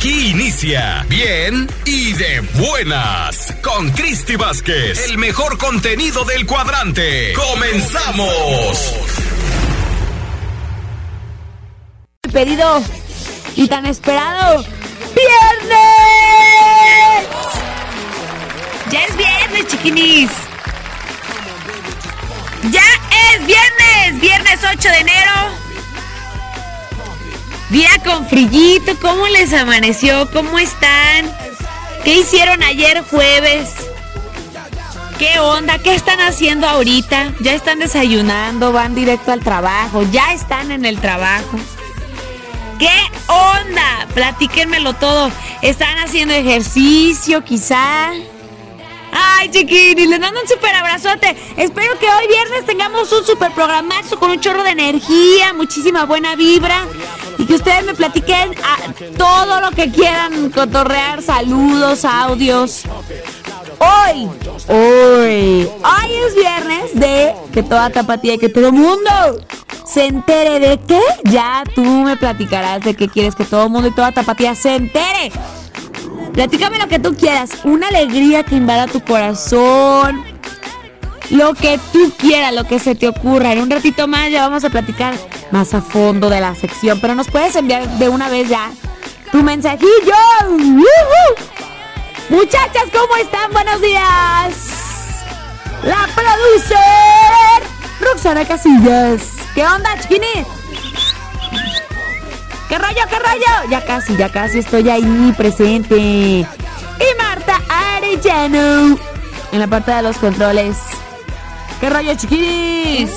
Aquí inicia Bien y de buenas con Cristi Vázquez, el mejor contenido del cuadrante. ¡Comenzamos! Pedido y tan esperado viernes. Ya es viernes, chiquinis. Ya es viernes, viernes 8 de enero. Día con frillito, ¿cómo les amaneció? ¿Cómo están? ¿Qué hicieron ayer jueves? ¿Qué onda? ¿Qué están haciendo ahorita? ¿Ya están desayunando? ¿Van directo al trabajo? ¿Ya están en el trabajo? ¿Qué onda? Platíquenmelo todo. ¿Están haciendo ejercicio quizá? Ay, chiquini, les mando un súper abrazote. Espero que hoy viernes tengamos un súper programazo con un chorro de energía, muchísima buena vibra. Y que ustedes me platiquen todo lo que quieran cotorrear, saludos, audios. Hoy, hoy, hoy es viernes de que toda tapatía y que todo mundo se entere de qué. Ya tú me platicarás de qué quieres que todo mundo y toda tapatía se entere. Platícame lo que tú quieras. Una alegría que invada tu corazón. Lo que tú quieras, lo que se te ocurra. En un ratito más ya vamos a platicar más a fondo de la sección. Pero nos puedes enviar de una vez ya tu mensajillo. Muchachas, ¿cómo están? Buenos días. La producer, Roxana Casillas. ¿Qué onda, chiquini? ¿Qué rollo, qué rollo? Ya casi, ya casi estoy ahí presente. Y Marta Arellano en la parte de los controles. ¿Qué rollo, chiquinis?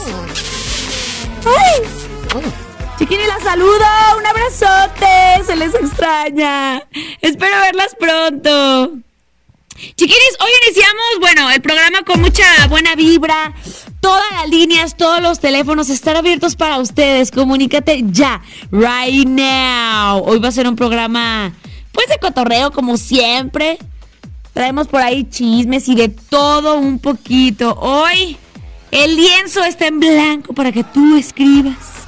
¡Ay! Chiquini, la saludo. Un abrazote. Se les extraña. Espero verlas pronto. Chiquinis, hoy iniciamos, bueno, el programa con mucha buena vibra. Todas las líneas, todos los teléfonos están abiertos para ustedes. Comunícate ya, right now. Hoy va a ser un programa, pues de cotorreo como siempre. Traemos por ahí chismes y de todo un poquito. Hoy el lienzo está en blanco para que tú escribas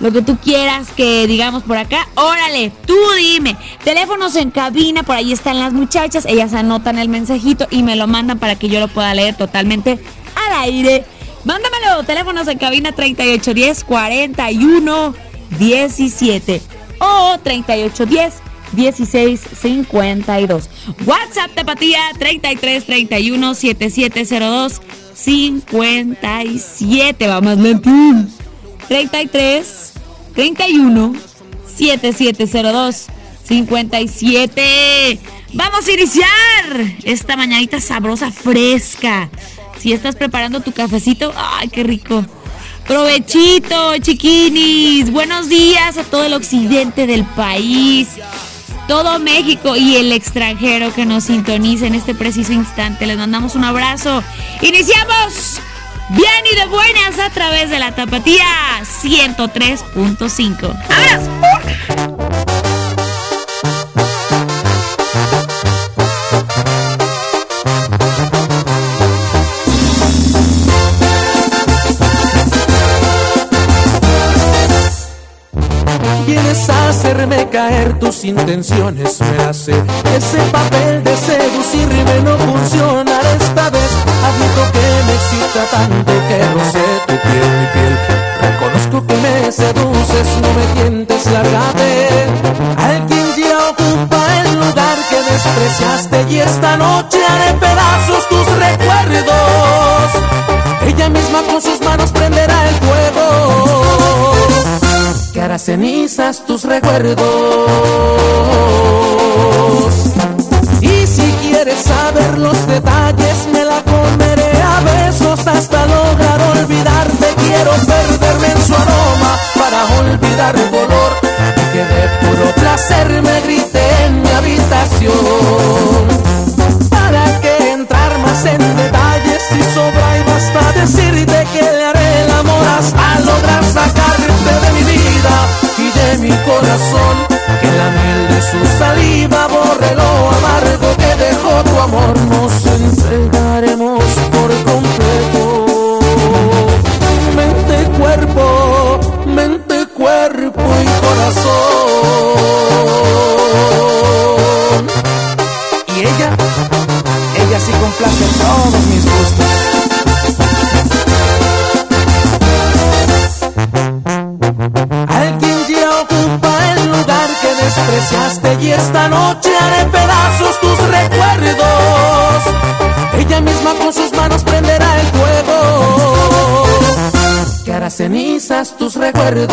lo que tú quieras que digamos por acá. Órale, tú dime. Teléfonos en cabina, por ahí están las muchachas. Ellas anotan el mensajito y me lo mandan para que yo lo pueda leer totalmente al aire. Mándamelo. Teléfonos en cabina 3810 41 17 o 3810 1652. WhatsApp Tapatía 33 31 7702 57. Vamos lentín. 33 31 7702 57. Vamos a iniciar esta mañanita sabrosa, fresca. Si estás preparando tu cafecito, ¡ay, qué rico! Provechito, chiquinis. Buenos días a todo el occidente del país, todo México y el extranjero que nos sintoniza en este preciso instante. Les mandamos un abrazo. ¡Iniciamos! Bien y de buenas a través de la tapatía 103.5. ¡Abrazo! Quieres hacerme caer tus intenciones, me hace ese papel de seducirme no funcionará esta vez. Admito que me excita tanto que no sé tu piel, mi piel. Reconozco que me seduces, no me tientes, lárgate. Alguien ya ocupa el lugar que despreciaste y esta noche haré pedazos tus tus recuerdos. Y si quieres saber los detalles, me la comeré a besos hasta lograr olvidarte. Quiero perderme en su aroma para olvidar tu dolor que de puro placer me grité en mi habitación. cenizas tus recuerdos.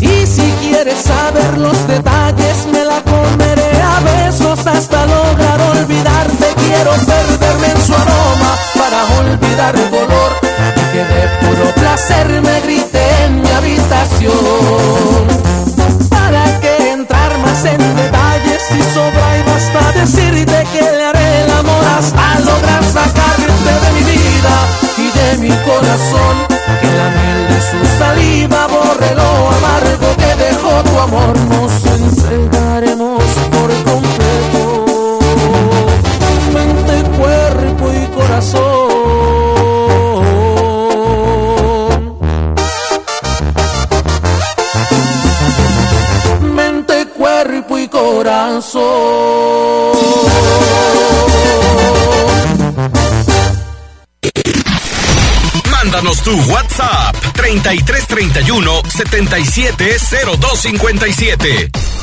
Y si quieres saber los detalles, me la comeré a besos hasta lograr olvidarte. Quiero perderme en su aroma para olvidar el dolor que de puro placer me grité en mi habitación. ¿Para que entrar más en detalles si sobra y basta decirte que mi corazón, que la miel de su saliva borre lo amargo que dejó tu amor. No Tu WhatsApp 3331 770257.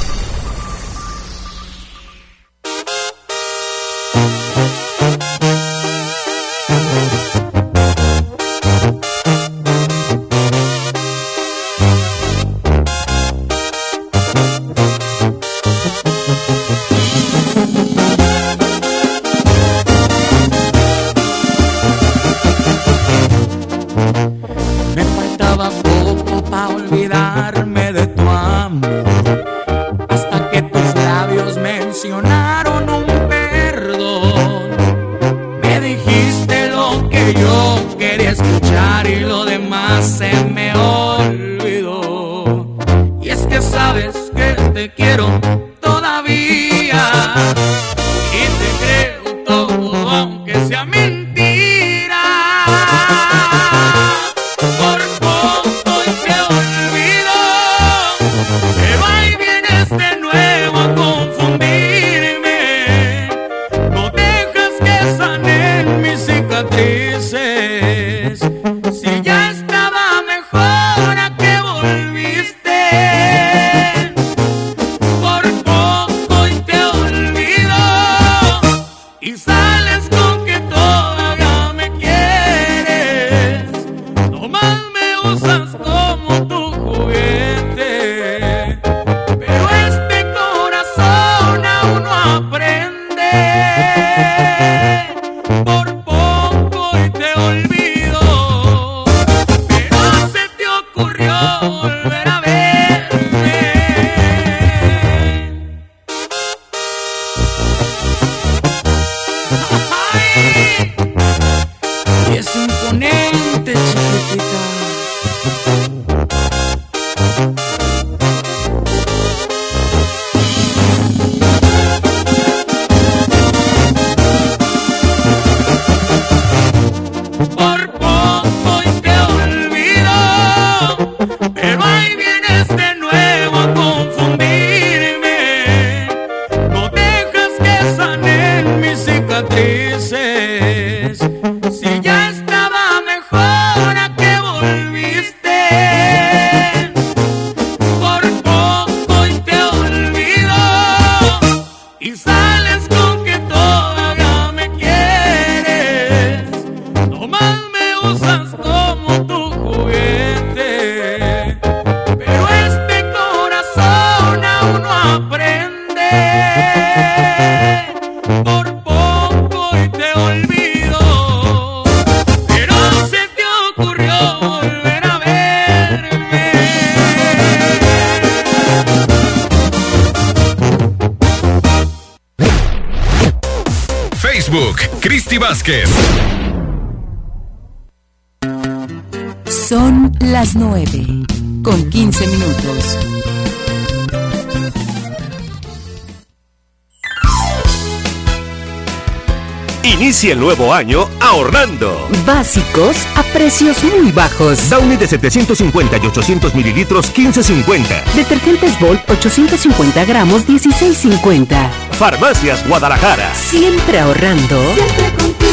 Inicia el nuevo año ahorrando. Básicos a precios muy bajos. Downy de 750 y 800 mililitros 15.50. Detergentes Volt 850 gramos 16.50. Farmacias Guadalajara. Siempre ahorrando. Siempre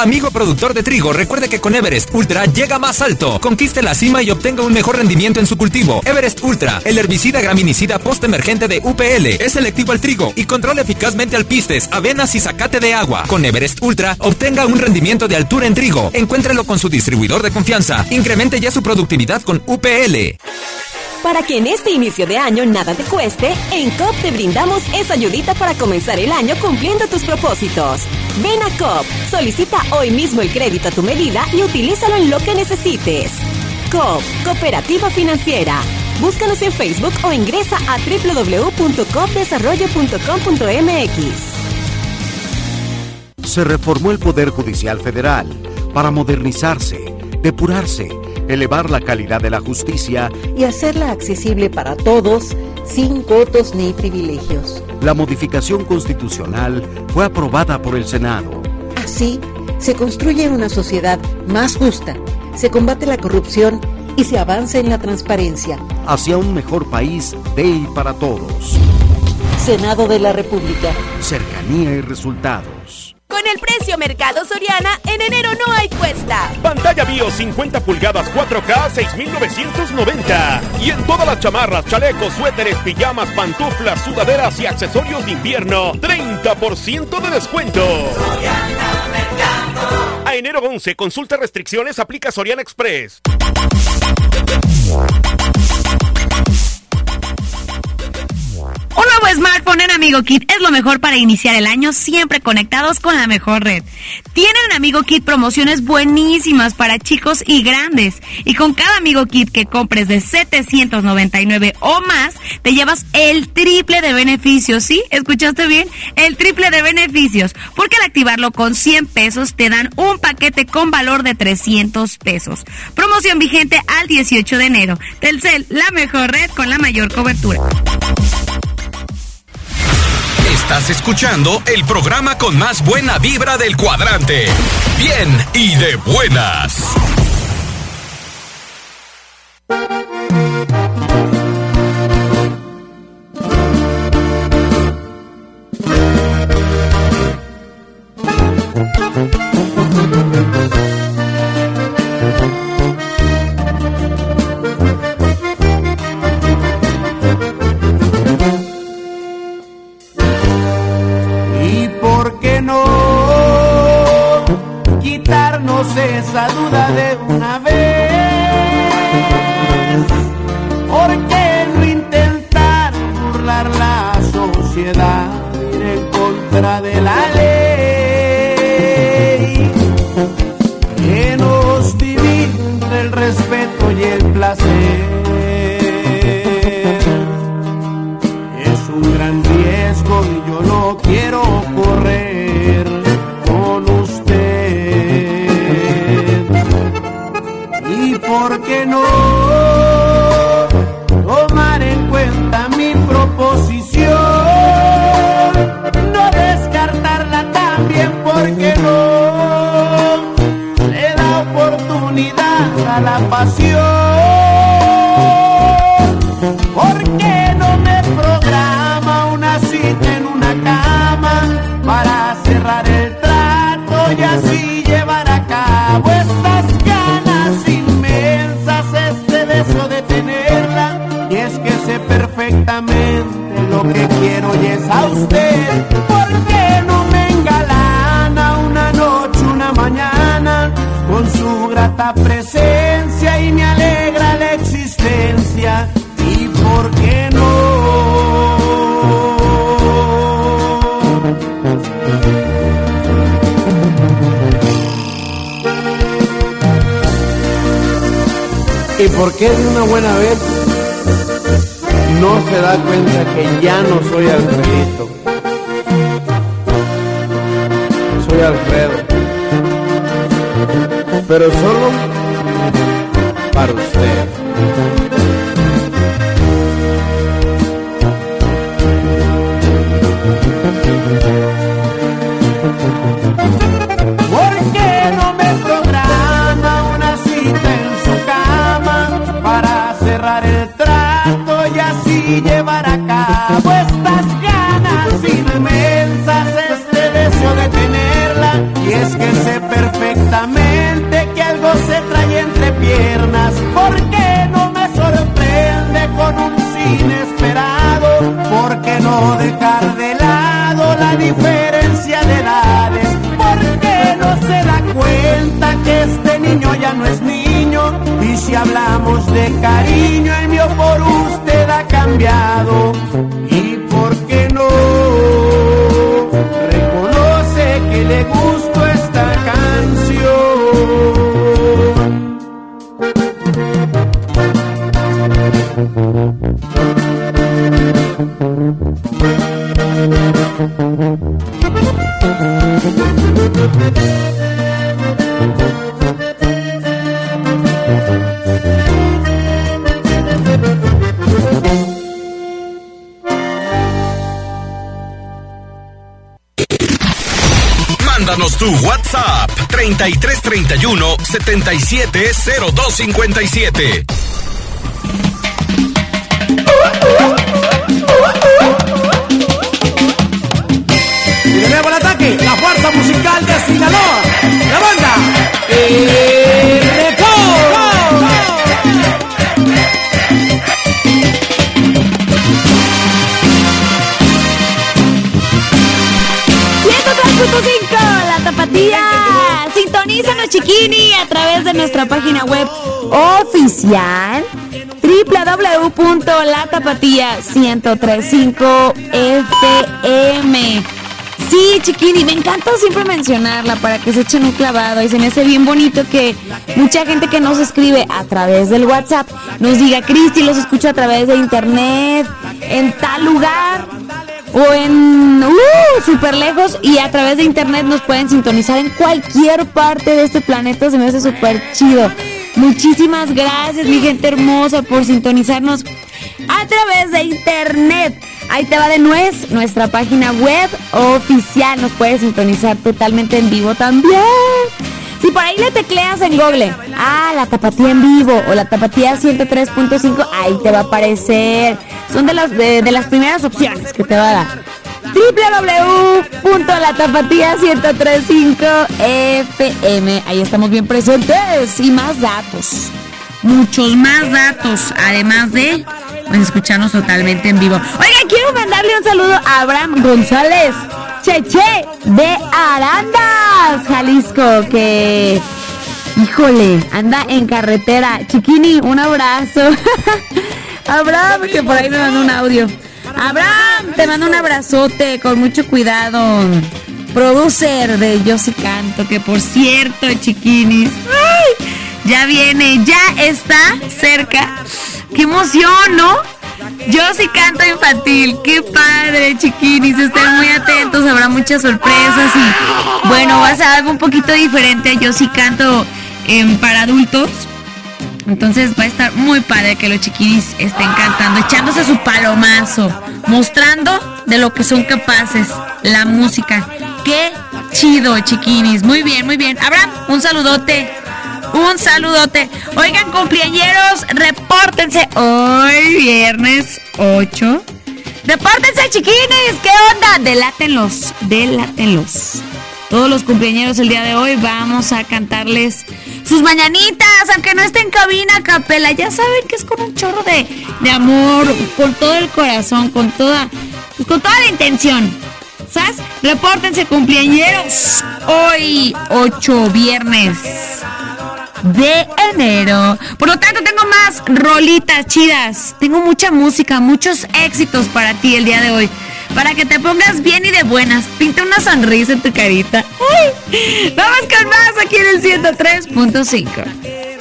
Amigo productor de trigo, recuerde que con Everest Ultra llega más alto. Conquiste la cima y obtenga un mejor rendimiento en su cultivo. Everest Ultra, el herbicida graminicida post-emergente de UPL, es selectivo al trigo y controla eficazmente alpistes, avenas y zacate de agua. Con Everest Ultra, obtenga un rendimiento de altura en trigo. Encuéntrelo con su distribuidor de confianza. Incremente ya su productividad con UPL. Para que en este inicio de año nada te cueste, en COP te brindamos esa ayudita para comenzar el año cumpliendo tus propósitos. Ven a COP, solicita hoy mismo el crédito a tu medida y utilízalo en lo que necesites. COP, Cooperativa Financiera. Búscanos en Facebook o ingresa a www.copdesarrollo.com.mx. Se reformó el Poder Judicial Federal para modernizarse, depurarse elevar la calidad de la justicia y hacerla accesible para todos sin cotos ni privilegios. La modificación constitucional fue aprobada por el Senado. Así, se construye una sociedad más justa, se combate la corrupción y se avanza en la transparencia. Hacia un mejor país de y para todos. Senado de la República. Cercanía y resultados. Con el precio Mercado Soriana, en enero no hay cuesta. Pantalla Bio 50 pulgadas 4K 6,990. Y en todas las chamarras, chalecos, suéteres, pijamas, pantuflas, sudaderas y accesorios de invierno, 30% de descuento. A enero 11, consulta restricciones, aplica Soriana Express. En Amigo Kit es lo mejor para iniciar el año siempre conectados con la mejor red. Tienen en Amigo Kit promociones buenísimas para chicos y grandes. Y con cada Amigo Kit que compres de 799 o más, te llevas el triple de beneficios. ¿Sí? ¿Escuchaste bien? El triple de beneficios. Porque al activarlo con 100 pesos te dan un paquete con valor de 300 pesos. Promoción vigente al 18 de enero. Telcel, la mejor red con la mayor cobertura. Estás escuchando el programa con más buena vibra del cuadrante. Bien y de buenas. ¿Y por qué de una buena 770257. Y de nuevo el ataque, la fuerza musical de Sinaloa, la banda El tapatía. Sintonízanos, chiquini, a través de nuestra página web oficial www.latapatía1035fm. Sí, chiquini, me encanta siempre mencionarla para que se echen un clavado y se me hace bien bonito que mucha gente que nos escribe a través del WhatsApp nos diga, Cristi, los escucho a través de internet, en tal lugar o en uh, súper lejos y a través de internet nos pueden sintonizar en cualquier parte de este planeta. Se me hace súper chido. Muchísimas gracias, mi gente hermosa, por sintonizarnos a través de internet. Ahí te va de nuez, nuestra página web oficial. Nos puedes sintonizar totalmente en vivo también. Si por ahí le tecleas en Google, ah, la tapatía en vivo o la tapatía 103.5, ahí te va a aparecer. Son de las, de, las primeras opciones que te va a dar www.latapatía1035fm. Ahí estamos bien presentes y más datos. Muchos más datos, además de pues, escucharnos totalmente en vivo. Oiga, quiero mandarle un saludo a Abraham González, Cheche de Arandas, Jalisco, que híjole, anda en carretera. Chiquini, un abrazo. Abraham, que por ahí me mandó un audio. Abraham, te mando un abrazote con mucho cuidado. Producer de Yo sí canto, que por cierto, chiquinis, ya viene, ya está cerca. ¡Qué emoción, ¿no? Yo sí canto infantil, qué padre, chiquinis, estén muy atentos, habrá muchas sorpresas y bueno, va a ser algo un poquito diferente. Yo sí canto em, para adultos. Entonces va a estar muy padre que los chiquinis estén cantando, echándose su palomazo, mostrando de lo que son capaces, la música. Qué chido, chiquinis. Muy bien, muy bien. Abraham, un saludote. Un saludote. Oigan, cumpleañeros, repórtense hoy, viernes 8. Repórtense, chiquinis. ¿Qué onda? Delátenlos, delátenlos. Todos los cumpleañeros el día de hoy vamos a cantarles sus mañanitas, aunque no esté en cabina, capela. Ya saben que es con un chorro de, de amor, con todo el corazón, con toda, con toda la intención. ¿Sabes? Repórtense cumpleañeros hoy, 8 viernes de enero. Por lo tanto, tengo más rolitas chidas. Tengo mucha música, muchos éxitos para ti el día de hoy. Para que te pongas bien y de buenas. Pinta una sonrisa en tu carita. Vamos con más aquí en el 103.5.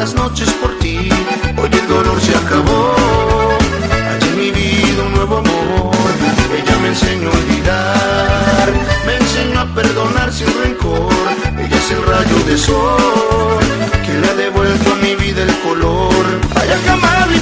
las noches por ti. Hoy el dolor se acabó. Hay en mi vida un nuevo amor. Ella me enseñó a olvidar. Me enseñó a perdonar sin rencor. Ella es el rayo de sol que le ha devuelto a mi vida el color. Hay que amarla y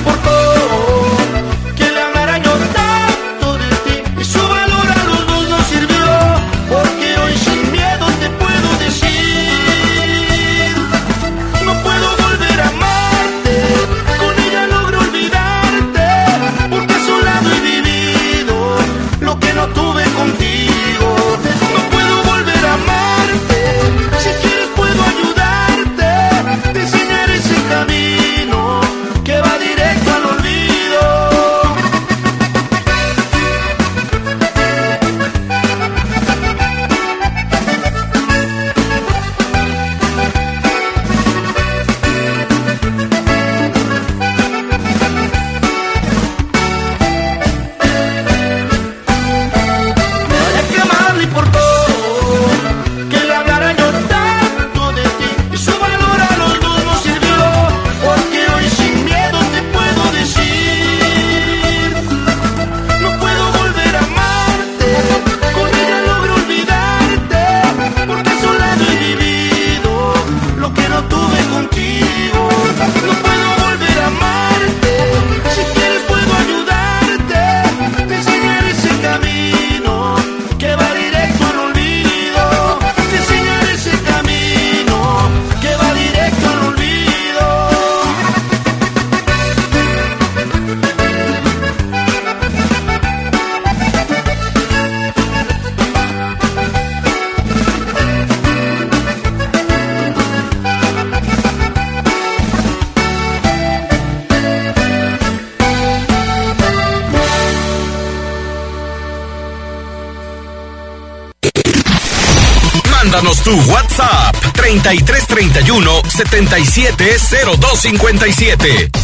Tu WhatsApp 3331 770257.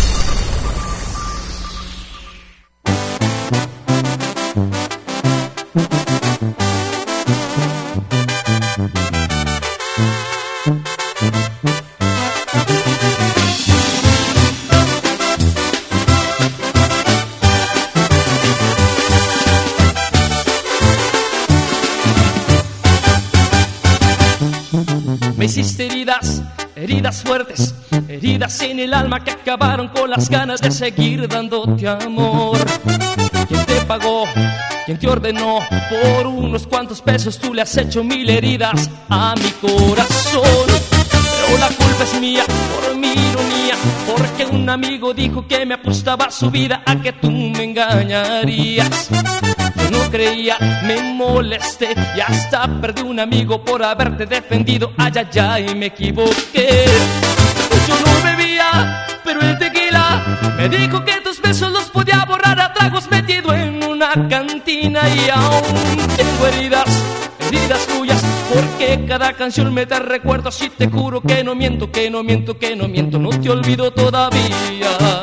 El alma que acabaron con las ganas de seguir dándote amor. ¿Quién te pagó? ¿Quién te ordenó? Por unos cuantos pesos tú le has hecho mil heridas a mi corazón. Pero la culpa es mía por mi ironía, porque un amigo dijo que me apostaba su vida a que tú me engañarías. Yo no creía, me molesté y hasta perdí un amigo por haberte defendido. Ay, ay, ay, me equivoqué. Me dijo que tus besos los podía borrar a tragos metido en una cantina y aún tengo heridas, heridas tuyas, porque cada canción me da recuerdos y te juro que no miento, que no miento, que no miento, no te olvido todavía.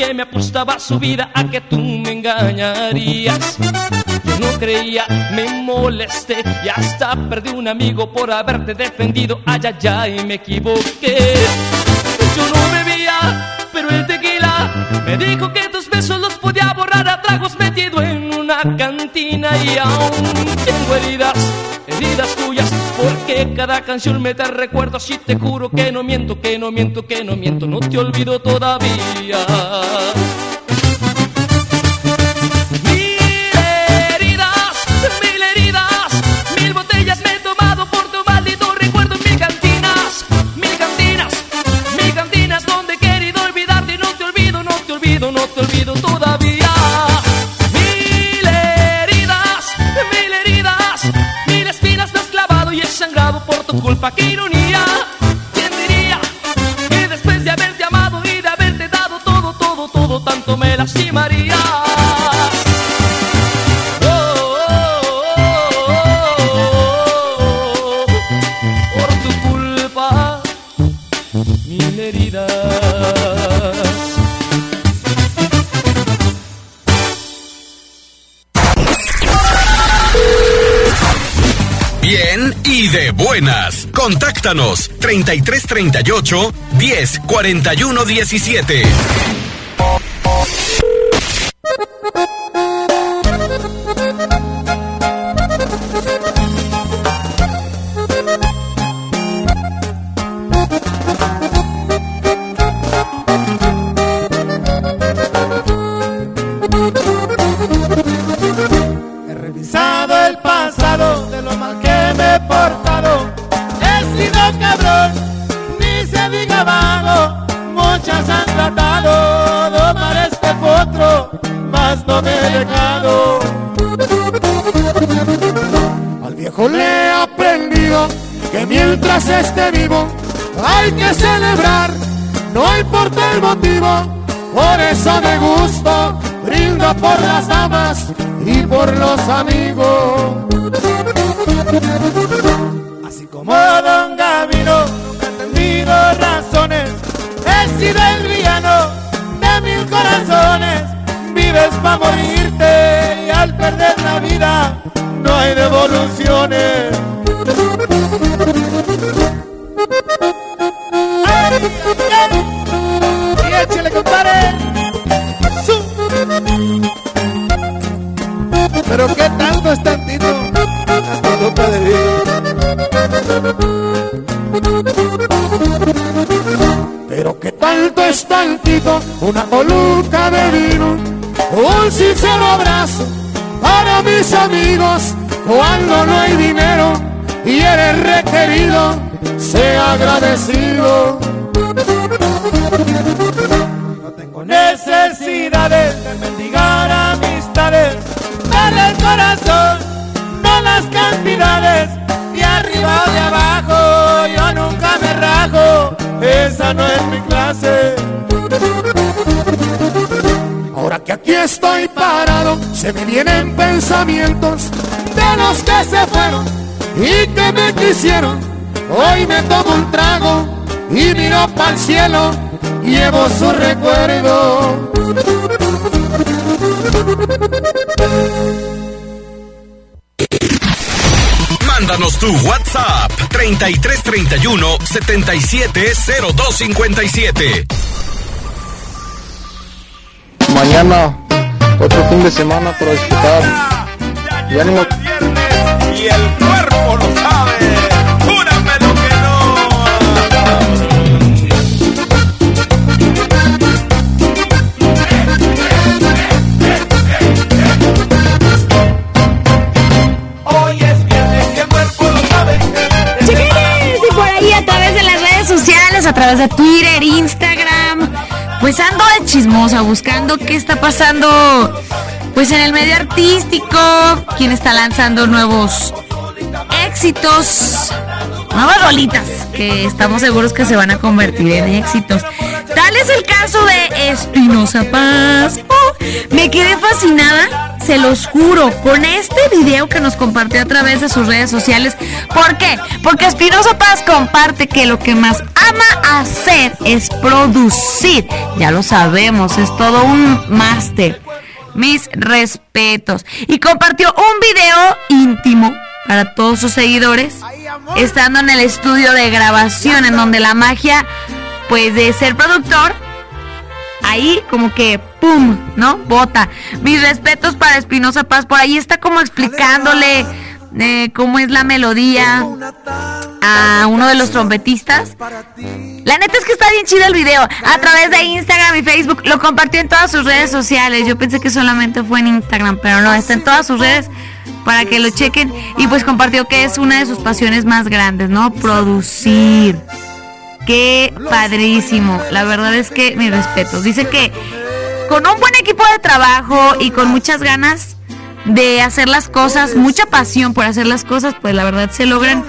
Que me apostaba su vida a que tú me engañarías. Yo no creía, me molesté y hasta perdí un amigo por haberte defendido. Ay, ay, ay, me equivoqué. Yo no bebía, pero el tequila me dijo que tus besos los podía borrar a tragos metidos la cantina y aún tengo heridas, cada canción me da recuerdos y te juro que no miento, que no miento, que no miento, no te olvido todavía. Contáctanos 3338 10 41 17. Eso me gusto, brindo por las damas y por los amigos. Así como Don Gavino, nunca he entendido razones. He sido el villano de mil corazones. Vives para morirte Una coluca de vino. Un sincero abrazo para mis amigos. Cuando no hay dinero y eres requerido, sea agradecido. No tengo necesidades de mendigar amistades. Dale el corazón, no las cantidades. De arriba o de abajo, yo nunca me rajo. Esa no es mi clase. Estoy parado, se me vienen pensamientos de los que se fueron y que me quisieron. Hoy me tomo un trago y miro para el cielo, llevo su recuerdo. Mándanos tu WhatsApp 3331 770257. Mañana, otro fin de semana para disfrutar. Y ánimo. Y el cuerpo lo sabe. Júrame lo que Hoy es viernes y el cuerpo lo sabe. Chiquilines, y por ahí a través de las redes sociales, a través de Twitter, Instagram, pues ando de chismosa buscando qué está pasando pues en el medio artístico, quién está lanzando nuevos éxitos, nuevas rolitas que estamos seguros que se van a convertir en éxitos. Tal es el caso de Espinosa Paz. Oh, me quedé fascinada, se los juro, con este video que nos compartió a través de sus redes sociales. ¿Por qué? Porque Espinosa Paz comparte que lo que más ama hacer es producir. Ya lo sabemos, es todo un máster. Mis respetos. Y compartió un video íntimo para todos sus seguidores, estando en el estudio de grabación, en donde la magia, pues de ser productor, ahí como que ¡pum! ¿No? Bota. Mis respetos para Espinosa Paz. Por ahí está como explicándole eh, cómo es la melodía a uno de los trompetistas. La neta es que está bien chido el video. A través de Instagram y Facebook lo compartió en todas sus redes sociales. Yo pensé que solamente fue en Instagram, pero no, está en todas sus redes para que lo chequen. Y pues compartió que es una de sus pasiones más grandes, ¿no? Producir. Qué padrísimo. La verdad es que mis respetos. Dice que con un buen equipo de trabajo y con muchas ganas de hacer las cosas, mucha pasión por hacer las cosas, pues la verdad se logran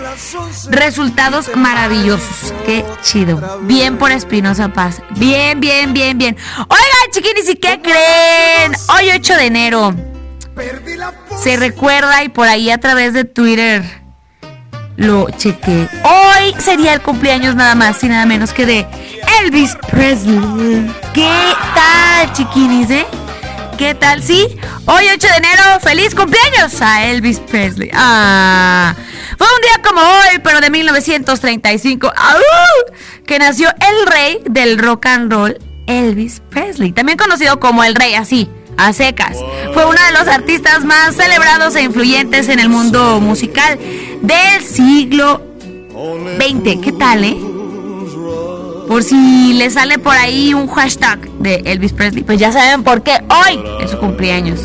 resultados maravillosos. Qué chido. Bien por Espinosa Paz. Bien, bien, bien, bien. Oigan, chiquinis, ¿y qué creen? Hoy 8 de enero. Se recuerda y por ahí a través de Twitter lo chequé. Hoy sería el cumpleaños nada más y nada menos que de Elvis Presley. ¿Qué tal, chiquinis, eh? ¿Qué tal? Sí, hoy 8 de enero, feliz cumpleaños a Elvis Presley. Ah, fue un día como hoy, pero de 1935, que nació el rey del rock and roll, Elvis Presley, también conocido como el rey, así, a secas. Fue uno de los artistas más celebrados e influyentes en el mundo musical del siglo XX. ¿Qué tal, eh? Por si le sale por ahí un hashtag de Elvis Presley, pues ya saben por qué hoy es su cumpleaños.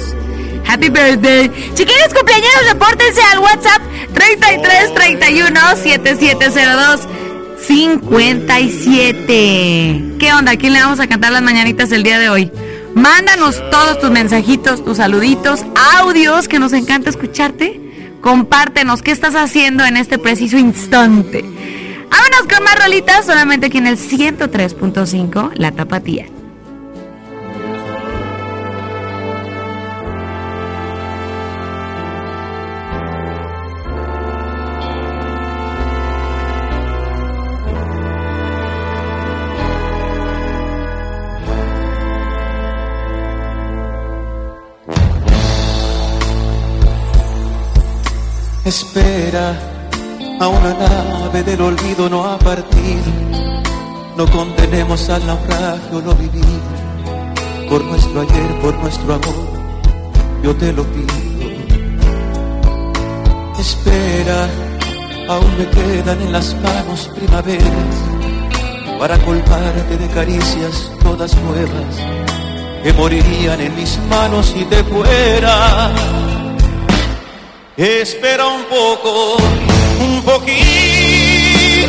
Happy birthday. Chiquillos cumpleaños, repórtense al WhatsApp 33 31 7702 57. ¿Qué onda? ¿A quién le vamos a cantar las mañanitas el día de hoy? Mándanos todos tus mensajitos, tus saluditos, audios, que nos encanta escucharte. Compártenos qué estás haciendo en este preciso instante. Vámonos con más rolitas, solamente aquí en el 103.5, La Tapatía. Espera, a una del olvido no ha partido. No condenemos al naufragio lo vivido. Por nuestro ayer, por nuestro amor, yo te lo pido. Espera, aún me quedan en las manos primaveras para colmarte de caricias todas nuevas que morirían en mis manos si te fuera. Espera un poco, un poquito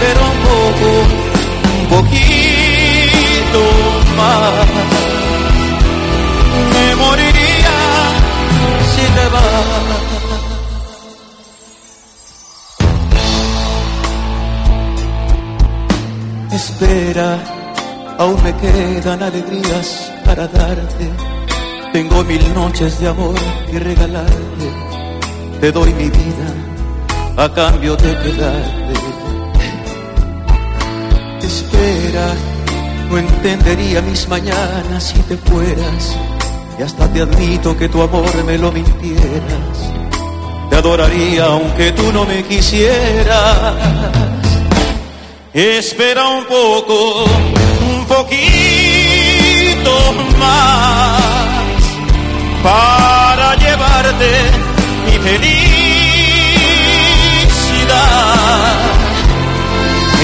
Espera un poco, un poquito más. Me moriría si te vas. Espera, aún me quedan alegrías para darte. Tengo mil noches de amor que regalarte. Te doy mi vida a cambio de quedarte. Espera, no entendería mis mañanas si te fueras. Y hasta te admito que tu amor me lo mintieras. Te adoraría aunque tú no me quisieras. Espera un poco, un poquito más para llevarte mi felicidad.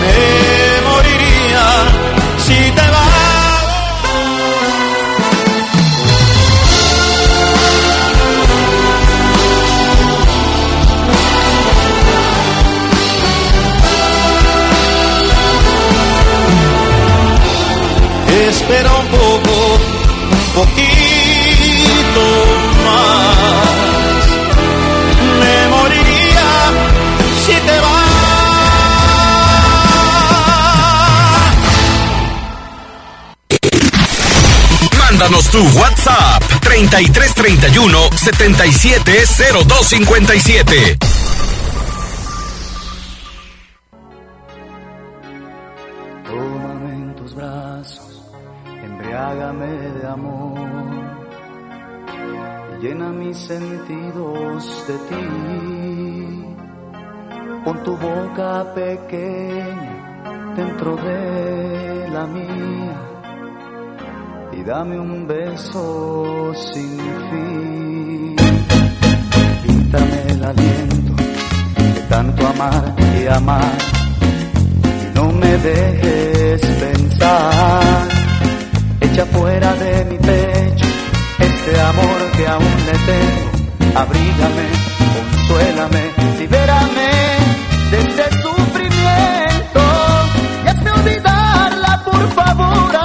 Me moriría si te vas. Espera un poco, un poquito Mándanos tu WhatsApp 3331 770257. Tómame en tus brazos, embriágame de amor y llena mis sentidos de ti. Pon tu boca pequeña dentro de la mía dame un beso sin fin. Quítame el aliento de tanto amar y amar no me dejes pensar. Echa fuera de mi pecho este amor que aún le tengo. Abrígame, consuélame, libérame de este sufrimiento. Y hazme olvidarla, por favor,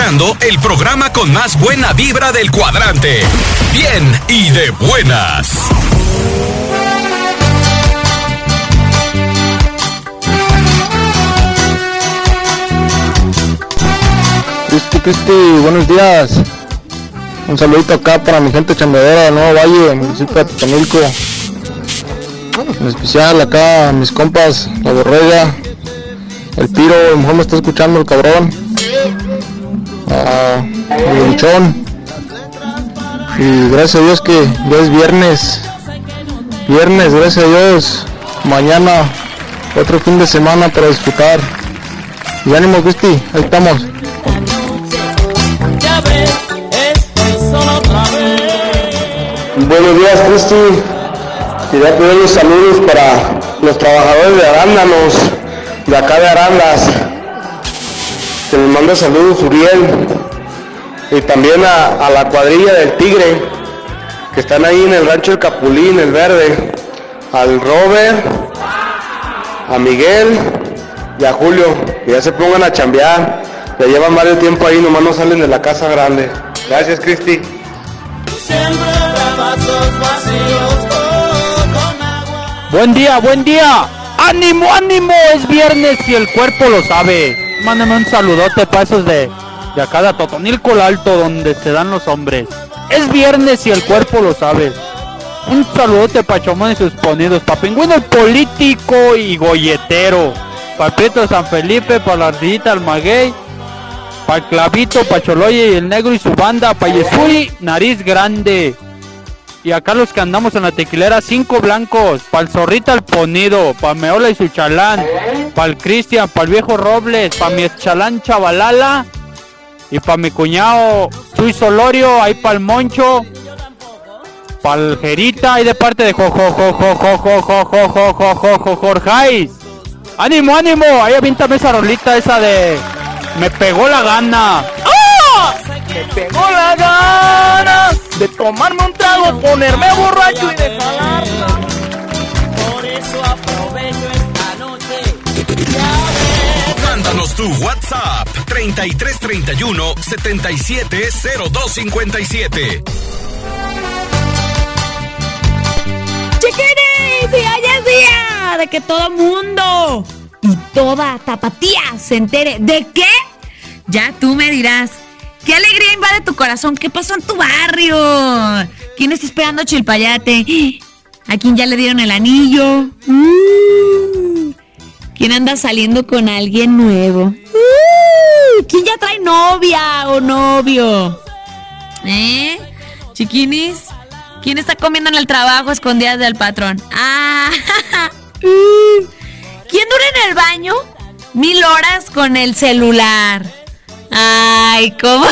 el programa con más buena vibra del cuadrante. Bien y de buenas. Cristi, Cristi, buenos días. Un saludito acá para mi gente chambeadora de Nuevo Valle, municipio de Totonilco. En especial acá mis compas, la borrega, el piro, mejor me está escuchando el cabrón. El luchón. Y gracias a Dios que ya es viernes. Viernes, gracias a Dios. Mañana otro fin de semana para disfrutar. Y ánimo, Cristi, ahí estamos. Buenos días, Cristi. Quería pedir los saludos para los trabajadores de arándanos, de acá de Arandas. Que les manda saludos Uriel. Y también a, la cuadrilla del Tigre, que están ahí en el rancho del Capulín, el verde. Al Robert, a Miguel y a Julio, que ya se pongan a chambear. Ya llevan varios tiempo ahí, nomás no salen de la casa grande. Gracias, Cristi. Buen día, buen día. ¡Ánimo, ánimo! Es viernes y el cuerpo lo sabe. Mándame un saludote para esos de, de acá de Totonilco Alto, donde se dan los hombres. Es viernes y el cuerpo lo sabe. Un saludote para Chomón y sus ponidos, para Pingüino político y golletero, para Prieto San Felipe, para la Ardillita Almaguey, para Clavito, para Choloye y el Negro y su banda, para Yesuri, Nariz Grande. Y acá los que andamos en la tequilera, cinco blancos, para el Zorrita el Ponido, para Meola y su chalán, para el Cristian, para el viejo Robles, para mi chalán Chavalala y para mi cuñado Chuy Solorio, ahí para el Moncho, para el Jerita y de parte de Jorjais. ¡Ánimo, ánimo! Ahí avíntame esa rolita esa de... Me pegó la gana. ¡Ah! Me pegó la gana de tomarme un trago, ponerme borracho y de jalarla. Por eso aprovecho esta noche. Mándanos tu WhatsApp 3331 770257. Chiquinis, y hoy es día de que todo mundo y toda tapatía se entere. ¿De qué? Ya tú me dirás. ¿Qué alegría invade tu corazón? ¿Qué pasó en tu barrio? ¿Quién está esperando Chilpayate? ¿A quién ya le dieron el anillo? Mm. ¿Quién anda saliendo con alguien nuevo? Uh, ¿Quién ya trae novia o novio? ¿Eh? Chiquinis, ¿quién está comiendo en el trabajo a escondidas del patrón? Ah, uh. ¿quién dura en el baño mil horas con el celular? Ay, ¿cómo?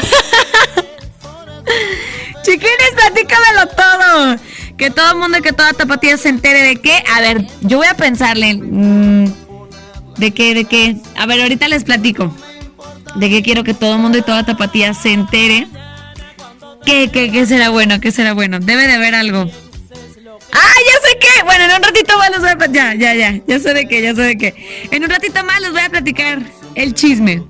Chiquines, platícamelo todo. Que todo el mundo y que toda tapatía se entere de qué. A ver, yo voy a pensarle. mm, ¿De qué? ¿De qué? A ver, ahorita les platico. ¿De qué quiero que todo el mundo y toda tapatía se entere? ¿Qué, qué, qué será bueno? ¿Qué será bueno? Debe de haber algo. ¡Ah, ya sé qué! Bueno, en un ratito más les voy a platicar. Ya, ya, ya. Ya sé de qué, ya sé de qué. En un ratito más les voy a platicar el chisme.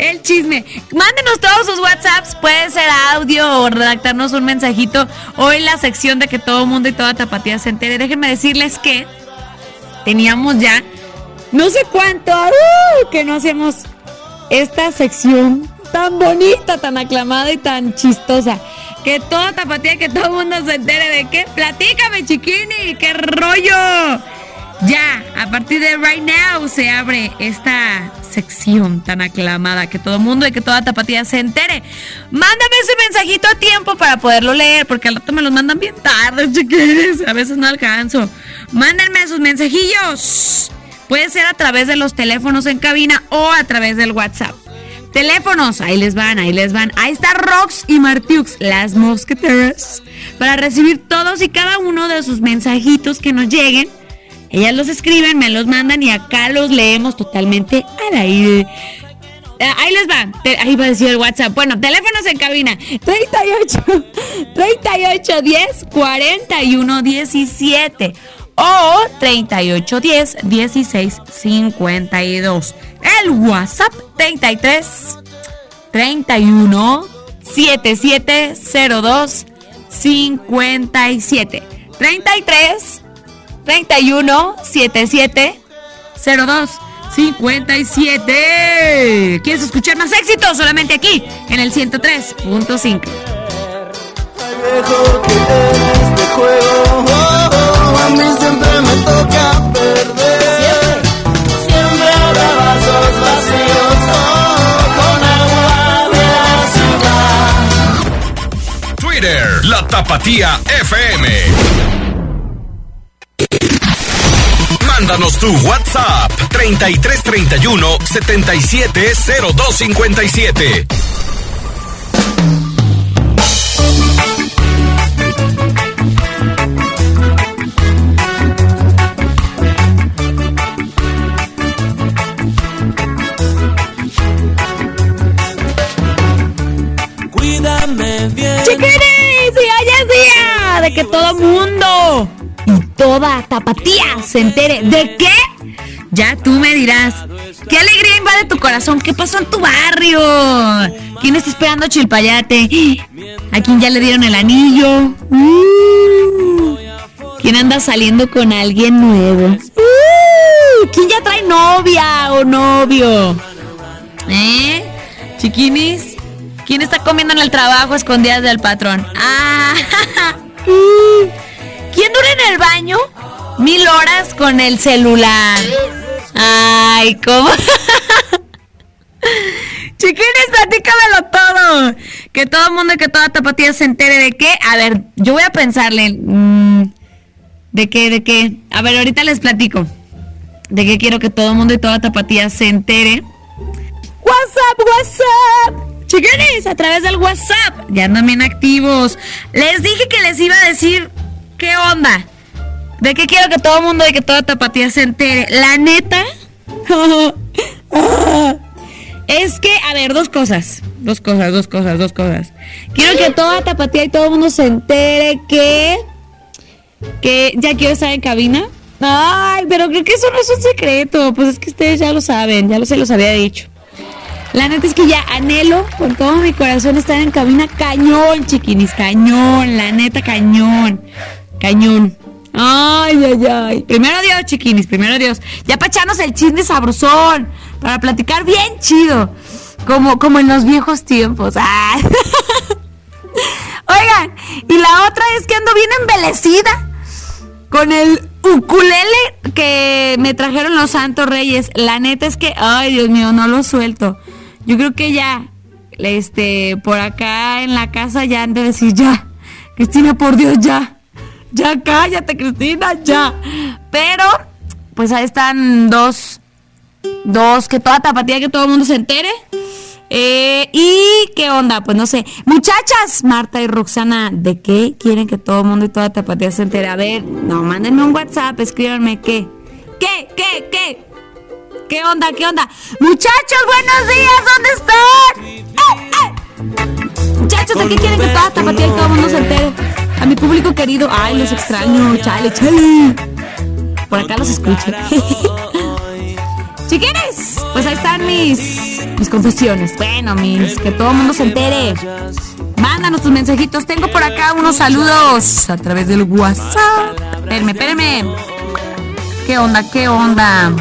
El chisme. Mándenos todos sus WhatsApps. Puede ser audio o redactarnos un mensajito. Hoy la sección de que todo mundo y toda tapatía se entere. Déjenme decirles que teníamos ya no sé cuánto ¡uh! que no hacemos esta sección tan bonita, tan aclamada y tan chistosa. Que toda tapatía, que todo mundo se entere de qué. Platícame, chiquini, qué rollo. Ya, a partir de right now se abre esta sección tan aclamada, que todo mundo y que toda tapatía se entere. Mándame ese mensajito a tiempo para poderlo leer, porque al rato me los mandan bien tarde, chiquines. A veces no alcanzo. Mándenme sus mensajillos. Puede ser a través de los teléfonos en cabina o a través del WhatsApp. Teléfonos, ahí les van, ahí les van. Ahí está Rox y Martiux, las mosqueteras, para recibir todos y cada uno de sus mensajitos que nos lleguen. Ellas los escriben, me los mandan y acá los leemos totalmente al aire. Eh, Ahí les va, ahí va a decir el WhatsApp. Bueno, teléfonos en cabina: 38 38 10 41 17 o 38 10 16 52. El WhatsApp 33 31 7702 57 33 31 77 02 57. ¿Quieres escuchar más éxitos? Solamente aquí, en el 103.5. este juego. a mí siempre me toca perder. Siempre habrá vasos vacíos oh, con agua de la ciudad. Twitter, la Tapatía FM. Mándanos tu WhatsApp 3331 770257. Cuídame bien. Chiquinis, y hoy es día de que todo mundo toda tapatía se entere. ¿De qué? Ya tú me dirás. ¿Qué alegría invade tu corazón? ¿Qué pasó en tu barrio? ¿Quién está esperando a Chilpayate? ¿A quién ya le dieron el anillo? Uh. ¿Quién anda saliendo con alguien nuevo? Uh. ¿Quién ya trae novia o novio? ¿Eh? Chiquinis, ¿quién está comiendo en el trabajo escondidas del patrón? Ah, ¿Quién dura en el baño? Mil horas con el celular. Ay, ¿cómo? Chiquines, platícamelo todo. Que todo el mundo y que toda tapatía se entere de qué. A ver, yo voy a pensarle. Mm, ¿De qué? ¿De qué? A ver, ahorita les platico. De qué quiero que todo mundo y toda tapatía se entere. WhatsApp, WhatsApp. Chiquines, a través del WhatsApp. Ya andan bien activos. Les dije que les iba a decir qué onda. De qué quiero que todo el mundo y que toda tapatía se entere. La neta. es que, a ver, dos cosas. Dos cosas, dos cosas, dos cosas. Quiero que toda tapatía y todo el mundo se entere que. Que ya quiero estar en cabina. Ay, pero creo que eso no es un secreto. Pues es que ustedes ya lo saben, ya lo se los había dicho. La neta es que ya anhelo con todo mi corazón estar en cabina cañón, chiquinis, cañón, la neta cañón, cañón. Ay, ay, ay. Primero Dios, chiquinis, primero Dios. Ya para echarnos el chisme sabrosón, para platicar bien chido, como, como en los viejos tiempos. Ay. Oigan, y la otra es que ando bien embelecida con el ukulele que me trajeron los Santos Reyes. La neta es que, ay, Dios mío, no lo suelto. Yo creo que ya, este, por acá en la casa ya han de decir, ya, Cristina, por Dios, ya. Ya cállate, Cristina, ya. Pero, pues ahí están dos, dos, que toda tapatía, que todo el mundo se entere. Eh, y qué onda, pues no sé. Muchachas, Marta y Roxana, ¿de qué quieren que todo el mundo y toda tapatía se entere? A ver, no, mándenme un WhatsApp, escríbanme qué. ¿Qué? ¿Qué? ¿Qué? ¿Qué onda? ¿Qué onda? Muchachos, buenos días, ¿dónde están? ¡Eh, eh! Muchachos, ¿de qué quieren que toda tapatía y todo el mundo se entere? A mi público querido, ay, los extraño, chale, chale. Por acá los escucho. Chiquines, pues ahí están mis, mis confesiones. Bueno, mis, que todo el mundo se entere. Mándanos tus mensajitos. Tengo por acá unos saludos a través del WhatsApp. Espérenme, espérenme. ¿Qué onda? ¿Qué onda?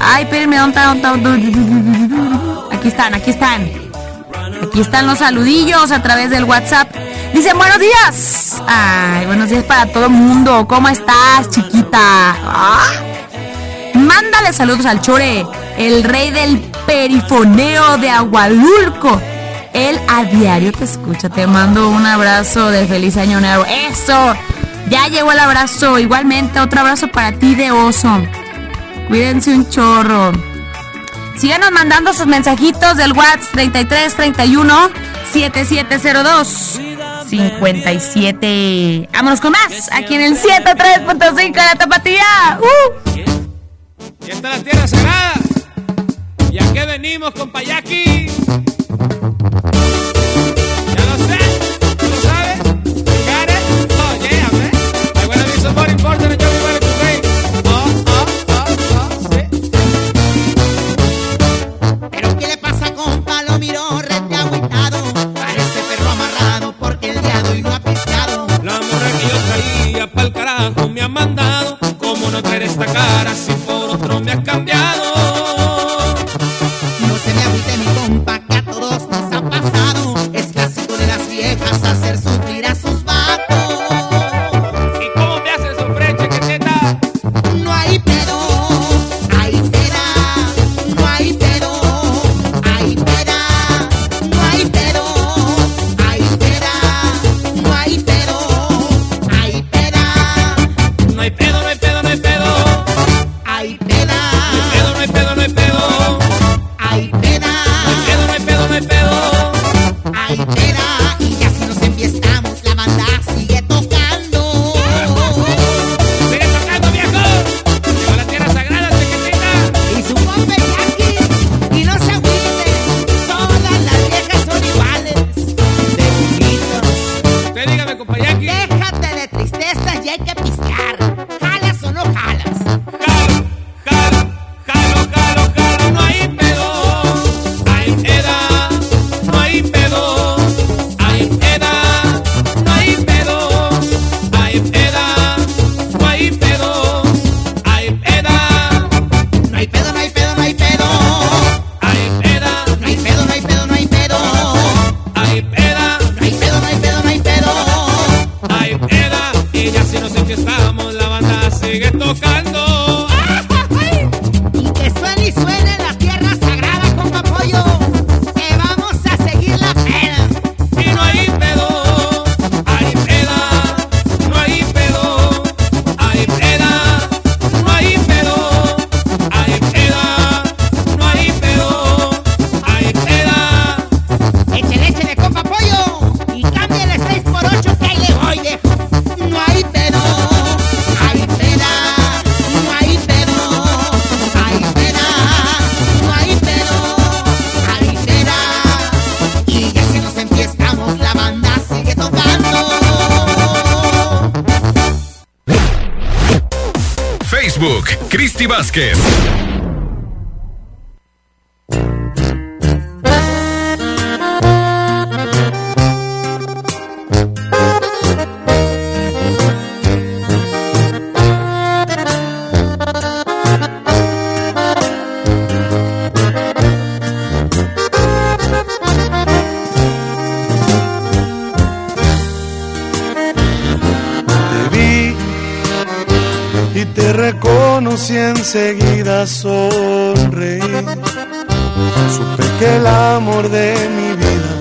Ay, espérenme, ¿dónde? ¿Dónde? Aquí están, aquí están. Aquí están los saludillos a través del WhatsApp. Dicen buenos días. Ay, buenos días para todo el mundo. ¿Cómo estás, chiquita? Ah. Mándale saludos al Chore, el rey del perifoneo de Agualulco. Él a diario te escucha. Te mando un abrazo de feliz año nuevo. Eso. Ya llegó el abrazo. Igualmente, otro abrazo para ti de oso. Cuídense un chorro. Síganos mandando sus mensajitos del WhatsApp 33 31 7702 57. Vámonos con más. Aquí en el 103.5 de la tapatía. Uh. Ya está la tierra sagrada. ¿Y a qué venimos con Payaki? Ya lo mandado. ¿Cómo no traer esta cara si por otro me has cambiado? Cristi Vázquez. enseguida sonreí. Supe que el amor de mi vida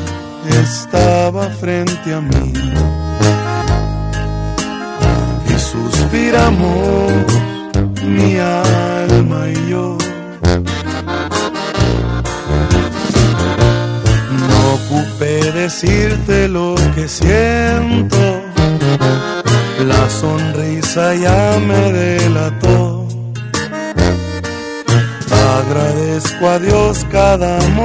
estaba frente a mí. Y suspiramos cada amor.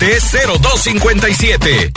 siete cero dos cincuenta y siete.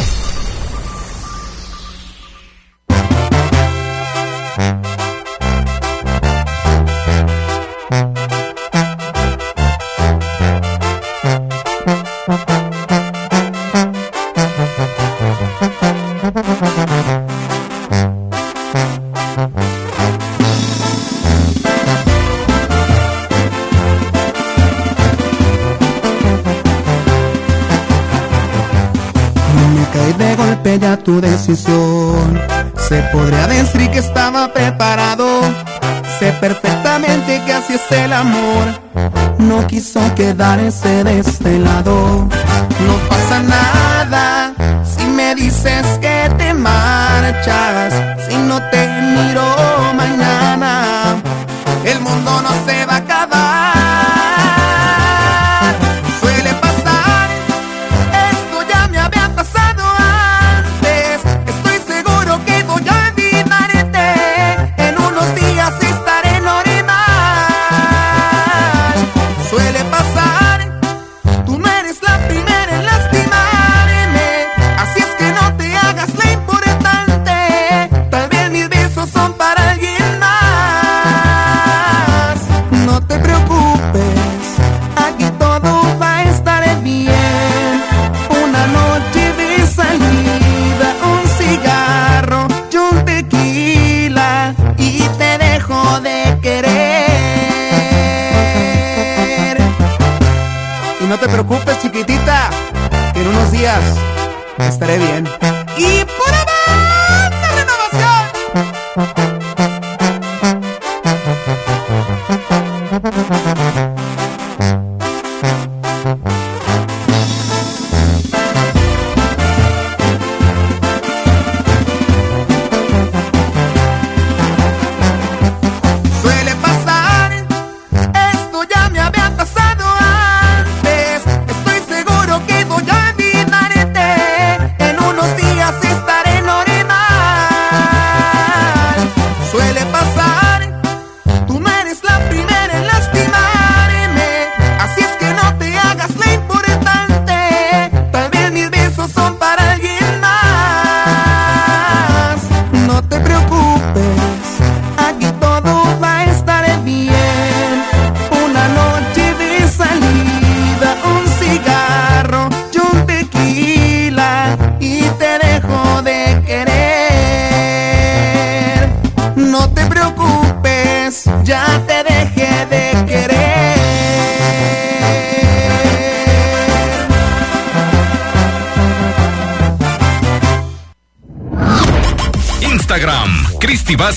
quedarse de este lado. No pasa nada si me dices que te marchas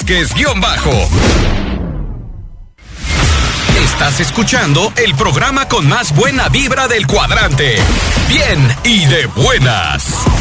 Vázquez, guion bajo. Estás escuchando el programa con más buena vibra del cuadrante. Bien y de buenas.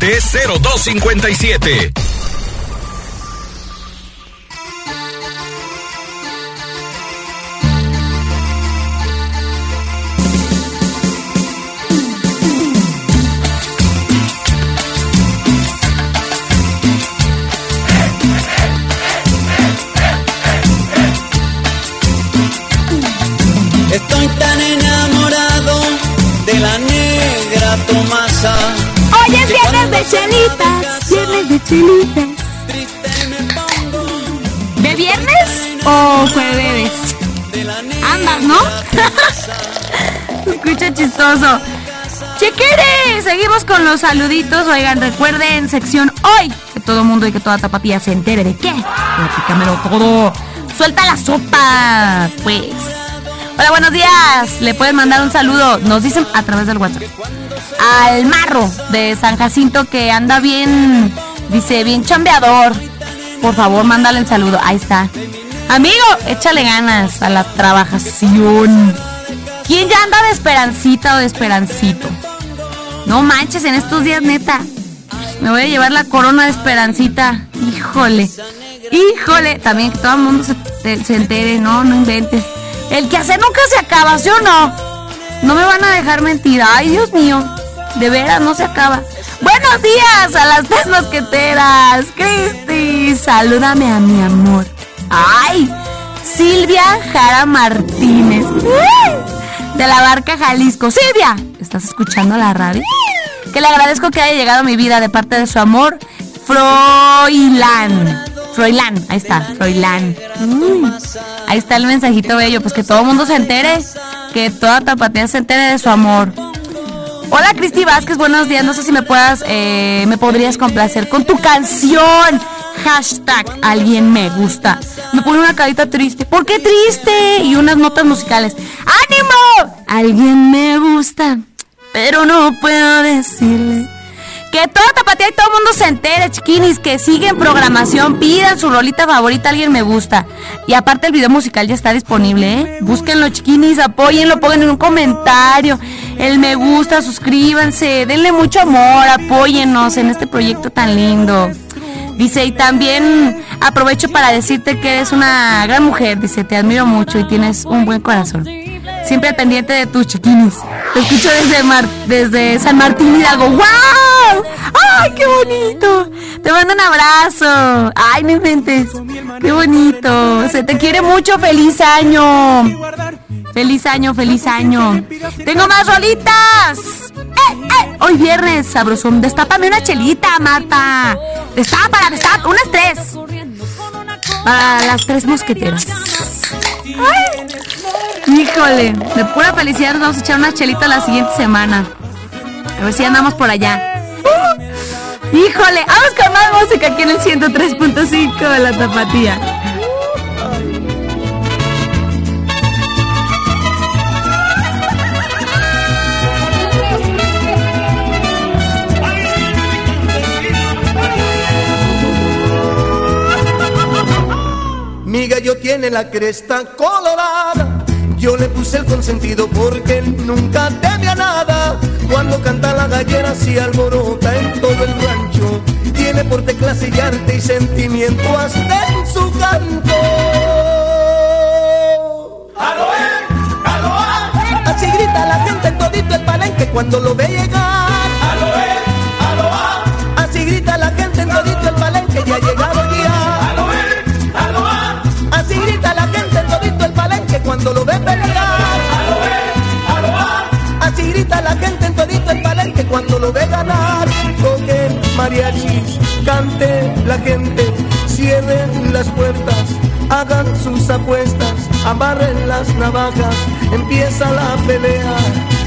770257. Chistoso. Chequere, seguimos con los saluditos. Oigan, recuerden sección hoy que todo mundo y que toda tapatía se entere de qué. Platícamelo todo. Suelta la sopa, pues. Hola, buenos días. Le pueden mandar un saludo. Nos dicen a través del WhatsApp. Al marro de San Jacinto que anda bien, dice, bien chambeador. Por favor, mándale el saludo. Ahí está. Amigo, échale ganas a la trabajación. ¿Quién ya anda de esperancita o de esperancito? No manches, en estos días, neta. Me voy a llevar la corona de esperancita. Híjole. Híjole. También que todo el mundo se, se entere. No, no inventes. El que hace nunca se acaba, ¿sí o no? No me van a dejar mentir. Ay, Dios mío. De veras, no se acaba. Buenos días a las tres mosqueteras. Cristi, salúdame a mi amor. Ay, Silvia Jara Martínez. ¡Uy! De la barca Jalisco. Silvia, ¿estás escuchando la radio? Que le agradezco que haya llegado a mi vida de parte de su amor, Froilán. Froilán, ahí está, Froilán. Uy, ahí está el mensajito bello, pues que todo el mundo se entere, que toda tapatía se entere de su amor. Hola Cristi Vázquez, buenos días. No sé si me puedas, eh, me podrías complacer con tu canción. Hashtag alguien me gusta. Me pone una carita triste. ¿Por qué triste? Y unas notas musicales. ¡Ánimo! Alguien me gusta, pero no puedo decirle. Que toda tapatía y todo el mundo se entere, chiquinis, que siguen programación, pidan su rolita favorita, alguien me gusta. Y aparte el video musical ya está disponible, ¿eh? Búsquenlo, chiquinis, apóyenlo, pongan en un comentario el me gusta, suscríbanse, denle mucho amor, apóyennos en este proyecto tan lindo. Dice, y también aprovecho para decirte que eres una gran mujer, dice, te admiro mucho y tienes un buen corazón. Siempre pendiente de tus chiquinis. Te escucho desde, San Martín Hidalgo. ¡Wow! ¡Ay, qué bonito! Te mando un abrazo. ¡Ay, no inventes! ¡Qué bonito! Se te quiere mucho. ¡Feliz año! ¡Feliz año, feliz año! ¡Tengo más rolitas! ¡Eh, eh! Hoy viernes, sabrosón. Destápame una chelita, Marta. Destápala, destapa. Unas tres. Para las tres mosqueteras. ¡Ay! Híjole, de pura felicidad nos vamos a echar una chelita la siguiente semana. A ver si andamos por allá. Uh, híjole, vamos con más música aquí en el 103.5 de la tapatía. Mi gallo tiene la cresta colorada yo le puse el consentido porque él nunca teme a nada. Cuando canta la gallera se alborota en todo el rancho. Tiene porte, clase y arte y sentimiento hasta en su canto. Así grita la gente en todito el palenque cuando lo ve llegar. Palenque cuando lo ve pelear. Así grita la gente en todito el palenque cuando lo ve ganar. Toquen mariachis, cante la gente, cierren las puertas, hagan sus apuestas, amarren las navajas, empieza la pelea,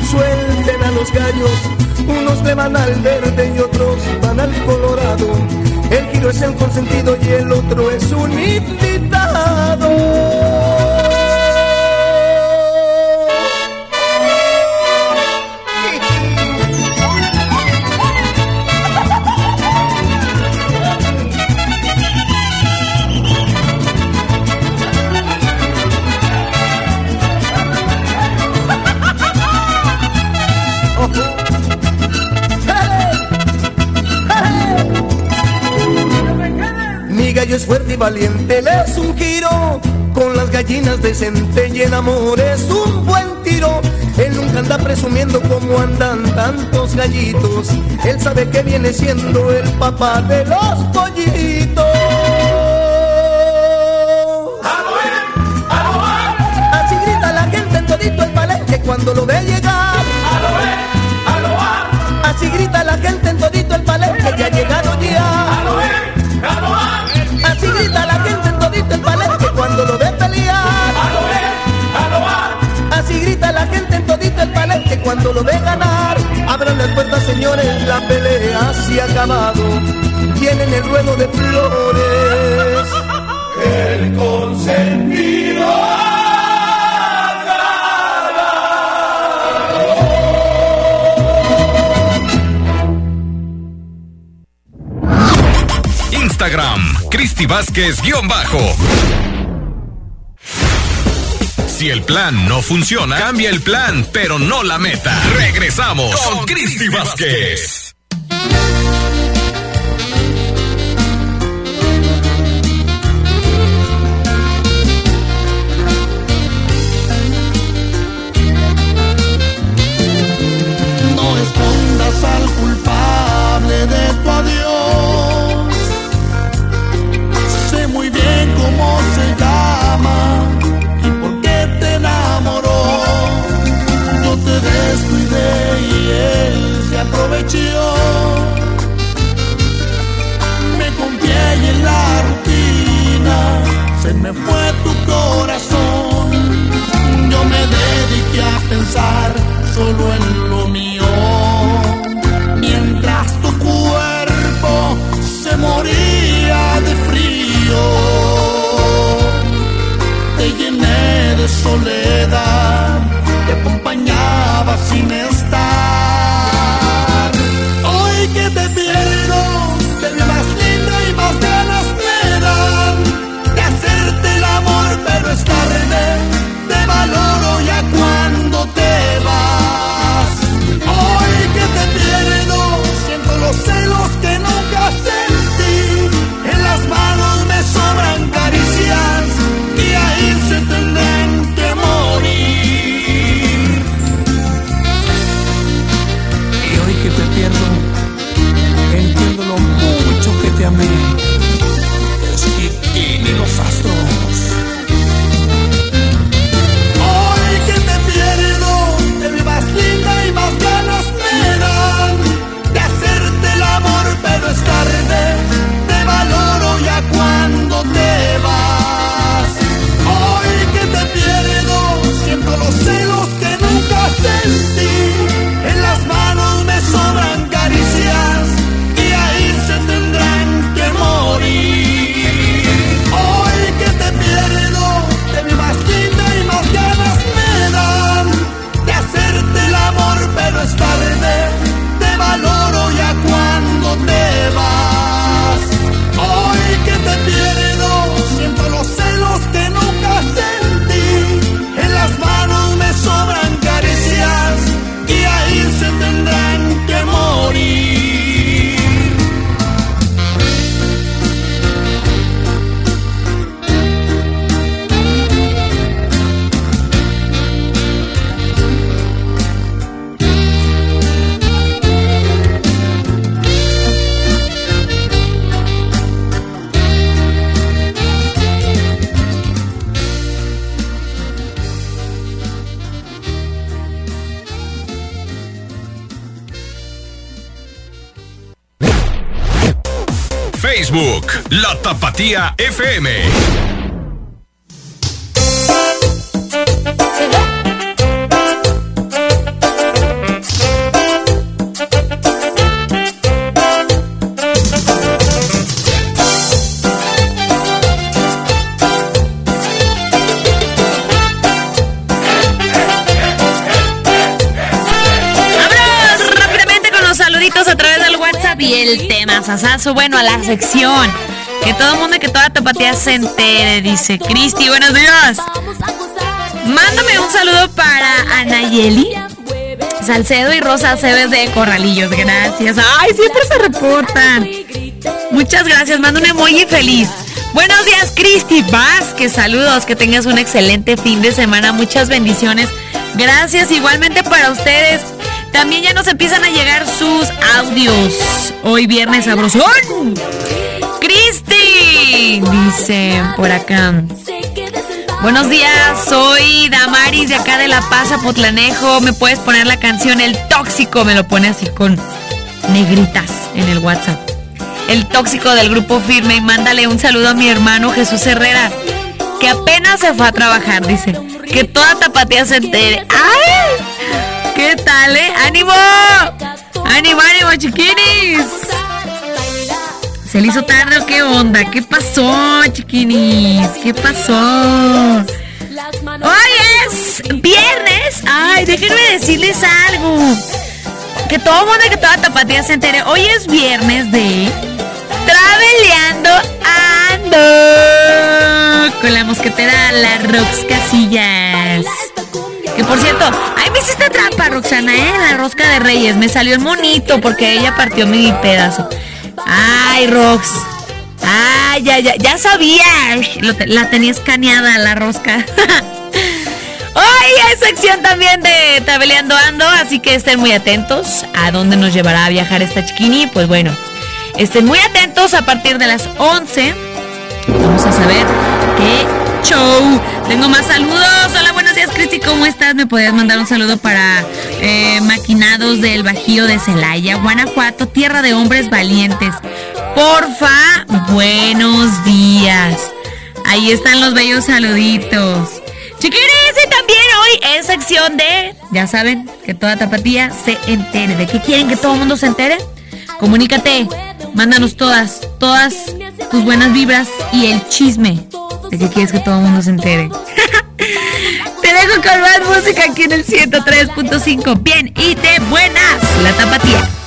suelten a los gallos, unos le van al verde y otros van al colorado. El giro es el consentido y el otro es un invitado. Valiente, le es un giro. Con las gallinas decente y en amor es un buen tiro. Él nunca anda presumiendo cómo andan tantos gallitos. Él sabe que viene siendo el papá de los pollitos. Así grita la gente en todito el palenque cuando lo ve llegar. Así grita la gente en todito el palenque que ha palenque cuando lo ve ganar. Abran las puertas, señores, la pelea se ha acabado. Tienen el ruedo de flores. El consentido. Instagram, Cristi Vázquez guion bajo. Si el plan no funciona, cambia el plan, pero no la meta. Regresamos con Cristi Vázquez. Del WhatsApp y el tema sasazo. Bueno, a la sección. Que todo el mundo, que toda tapatía se entere, dice Cristi. Buenos días. Mándame un saludo para Anayeli, Salcedo y Rosa Cebes de Corralillos. Gracias. Ay, siempre se reportan. Muchas gracias. Mando un emoji feliz. Buenos días, Cristi Vázquez. Saludos. Que tengas un excelente fin de semana. Muchas bendiciones. Gracias igualmente para ustedes. También ya nos empiezan a llegar sus audios. Hoy viernes sabrosón. Dice por acá. Buenos días, soy Damaris de acá de La Paz, Potlanejo. ¿Me puedes poner la canción El Tóxico? Me lo pone así con negritas en el WhatsApp. El Tóxico del grupo firme. Y mándale un saludo a mi hermano Jesús Herrera, que apenas se fue a trabajar, dice. Que toda tapatía se entere. ¡Ay! ¿Qué tal, eh? ¡Ánimo! ¡Ánimo, ánimo, chiquinis! ¿Se le hizo tarde o qué onda? ¿Qué pasó, chiquinis? ¿Qué pasó? Hoy es viernes. Ay, déjenme decirles algo. Que todo el mundo, que toda tapatía se entere. Hoy es viernes de Traveleando Ando. Con la mosquetera La Rox Casillas. Que por cierto, ay, me hiciste trampa, Roxana, ¿eh? La rosca de Reyes. Me salió el monito porque ella partió mi pedazo. Ay, Rox. Ay, ya, ya, ya sabía. La tenía escaneada la rosca. Hoy hay sección también de Tabeleando Ando, así que estén muy atentos a dónde nos llevará a viajar esta chiquini. Pues bueno, estén muy atentos a partir de las 11. Vamos a saber qué show. Tengo más saludos. Hola, Cristi. ¿Cómo estás? Me podías mandar un saludo para eh, Maquinados del Bajío de Celaya, Guanajuato, tierra de hombres valientes. Porfa, buenos días. Ahí están los bellos saluditos. Chiquiris, y también hoy es sección de, ya saben, que toda tapatía se entere. ¿De qué quieren que todo el mundo se entere? Comunícate, mándanos todas, todas tus buenas vibras y el chisme de que quieres que todo el mundo se entere. Te dejo con más música aquí en el 103.5. Bien y de buenas, la tapatía.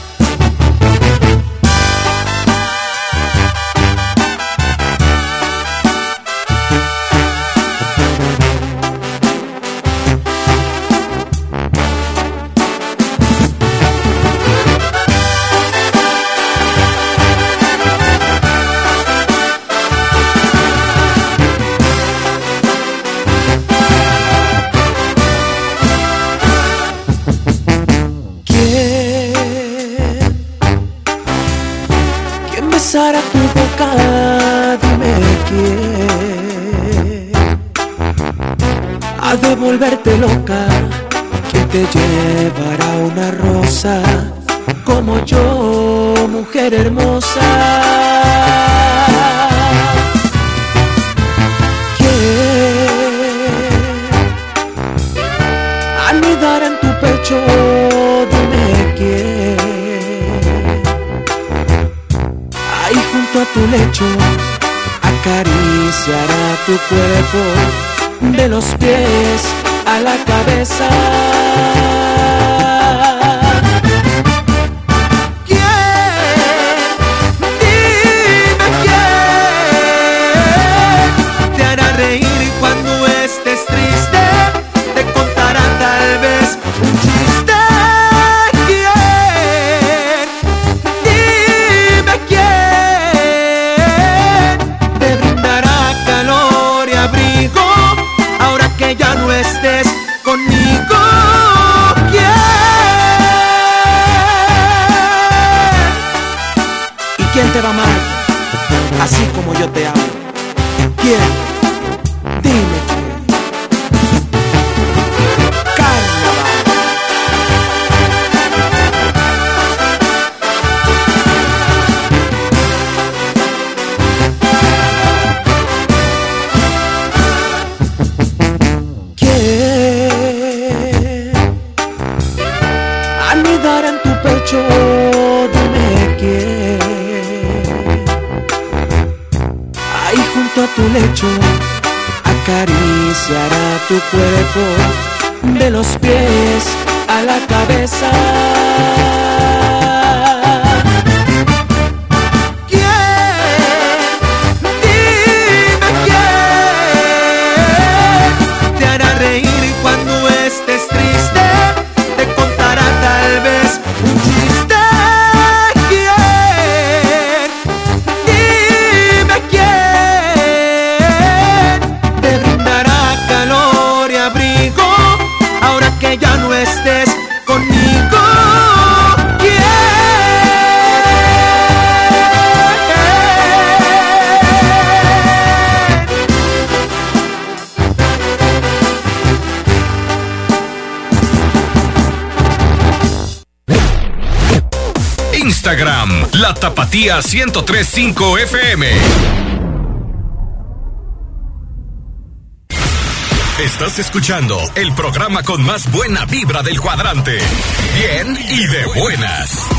La Tapatía 1035 FM. Estás escuchando el programa con más buena vibra del cuadrante. Bien y de buenas.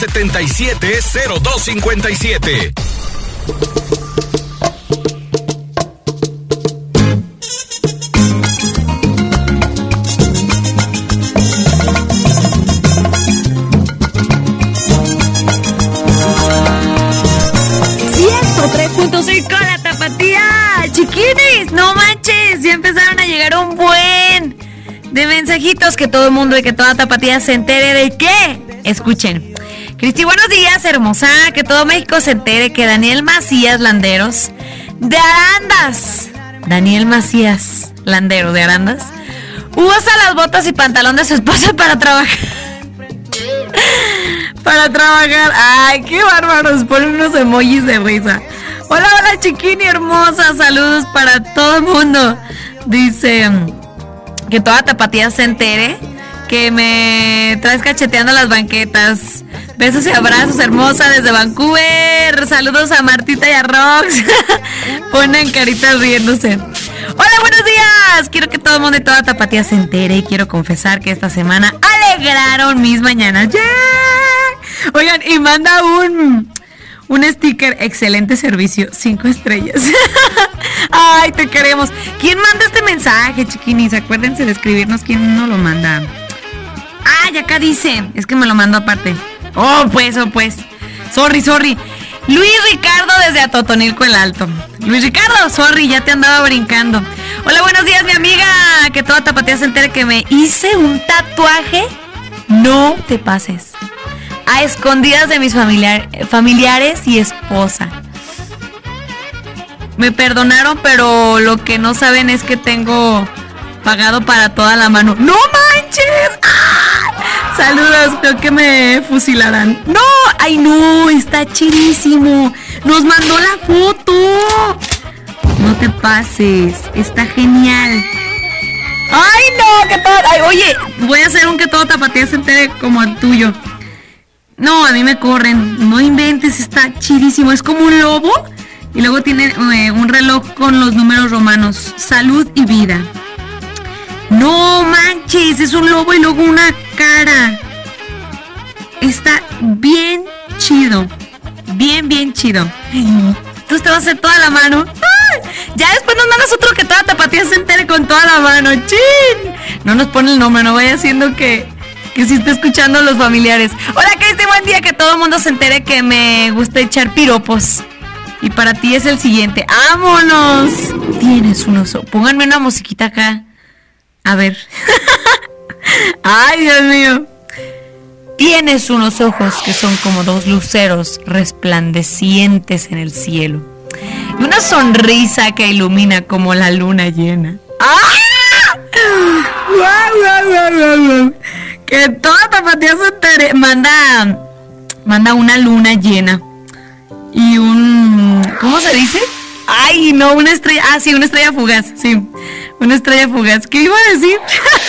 770257. con la tapatía. Chiquinis, no manches, ya empezaron a llegar un buen de mensajitos que todo el mundo y que toda tapatía se entere de qué. Escuchen. Cristi, buenos días, hermosa. Que todo México se entere que Daniel Macías Landeros de Arandas. Daniel Macías Landero de Arandas. Usa las botas y pantalón de su esposa para trabajar. para trabajar. Ay, qué bárbaros. Ponen unos emojis de risa. Hola, hola, chiquini hermosa. Saludos para todo el mundo. Dice que toda tapatía se entere que me traes cacheteando las banquetas. Besos y abrazos, hermosa, desde Vancouver. Saludos a Martita y a Rox. Ponen caritas riéndose. Hola, buenos días. Quiero que todo el mundo y toda tapatía se entere y quiero confesar que esta semana alegraron mis mañanas. ¡Yeah! Oigan, y manda un Un sticker, excelente servicio, cinco estrellas. Ay, te queremos. ¿Quién manda este mensaje, chiquinis? Acuérdense de escribirnos quién nos lo manda. Ay, acá dice. Es que me lo mando aparte. Oh, pues, oh, pues. Sorry, sorry. Luis Ricardo desde Atotonilco el Alto. Luis Ricardo, sorry, ya te andaba brincando. Hola, buenos días, mi amiga. Que toda tapatía se entere que me hice un tatuaje. No te pases. A escondidas de mis familiar- familiares y esposa. Me perdonaron, pero lo que no saben es que tengo pagado para toda la mano. ¡No manches! Saludos, creo que me fusilarán. ¡No! ¡Ay, no! Está chidísimo. Nos mandó la foto. No te pases. Está genial. ¡Ay, no! Que todo. Oye, voy a hacer un que todo tapatía se entere como el tuyo. No, a mí me corren. No inventes, está chidísimo. Es como un lobo. Y luego tiene eh, un reloj con los números romanos. Salud y vida. No manches, es un lobo y luego una cara. Está bien chido. Bien, bien chido. Entonces te vas a hacer toda la mano. Ya después nos mandas otro que toda tapatía se entere con toda la mano. ¡Chin! No nos pone el nombre, no vaya haciendo que, que si está escuchando a los familiares. Hola, Cristi, buen día. Que todo el mundo se entere que me gusta echar piropos. Y para ti es el siguiente. ¡Vámonos! Tienes un oso. Pónganme una musiquita acá. A ver. Ay, Dios mío. Tienes unos ojos que son como dos luceros resplandecientes en el cielo. Y una sonrisa que ilumina como la luna llena. ¡Ah! ¡Guau, guau, guau, guau, guau! Que toda tapatía se entere. Manda, manda una luna llena. Y un... ¿Cómo se dice? Ay, no, una estrella. Ah, sí, una estrella fugaz. Sí, una estrella fugaz. ¿Qué iba a decir?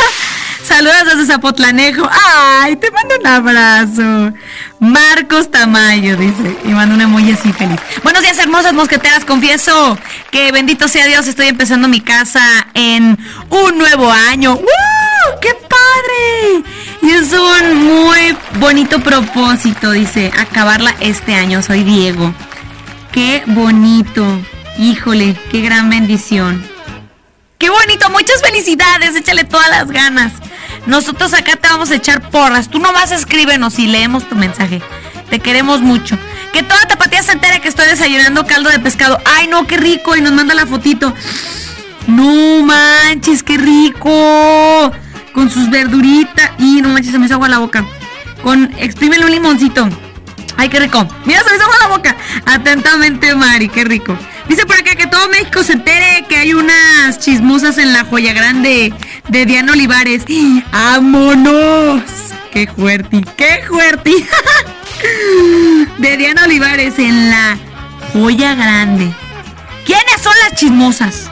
Saludos desde Zapotlanejo. Ay, te mando un abrazo. Marcos Tamayo, dice. Y manda un emoji así feliz. Buenos días, hermosas mosqueteras. Confieso que bendito sea Dios, estoy empezando mi casa en un nuevo año. ¡Woo! ¡Qué padre! Y es un muy bonito propósito, dice, acabarla este año. Soy Diego. Qué bonito. Híjole, qué gran bendición. Qué bonito, muchas felicidades, échale todas las ganas. Nosotros acá te vamos a echar porras. Tú nomás escríbenos y leemos tu mensaje. Te queremos mucho. Que toda tapatía se entere que estoy desayunando caldo de pescado. Ay, no, qué rico. Y nos manda la fotito. No manches, qué rico. Con sus verduritas. Y no manches, se me hizo agua la boca. Con, exprímele un limoncito. Ay, qué rico. Mira, se me hizo agua la boca. Atentamente, Mari, qué rico. Dice por acá que todo México se entere que hay unas chismosas en la joya grande de Diana Olivares. ¡Vámonos! ¡Qué fuerte! ¡Qué fuerte! De Diana Olivares en la joya grande. ¿Quiénes son las chismosas?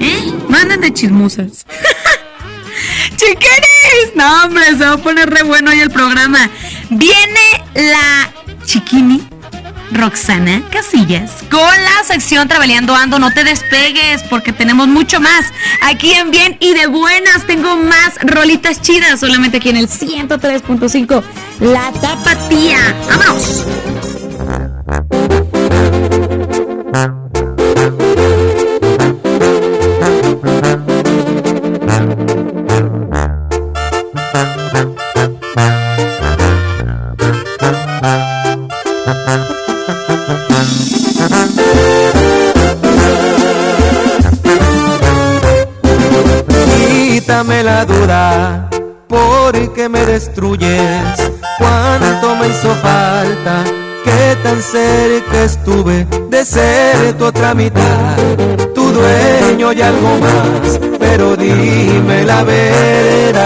¿Eh? Manden de chismosas. ¡Chiquinis! No, hombre, se va a poner re bueno hoy el programa. Viene la chiquini Roxana Casillas con la sección Traveleando Ando. No te despegues porque tenemos mucho más. Aquí en Bien y de Buenas tengo más rolitas chidas solamente aquí en el 103.5 La Tapatía. ¡Vámonos! Quítame la duda, porque me destruyes. Cuánto me hizo falta, que tan cerca estuve de ser tu otra mitad, tu dueño y algo más. Pero dime la verdad.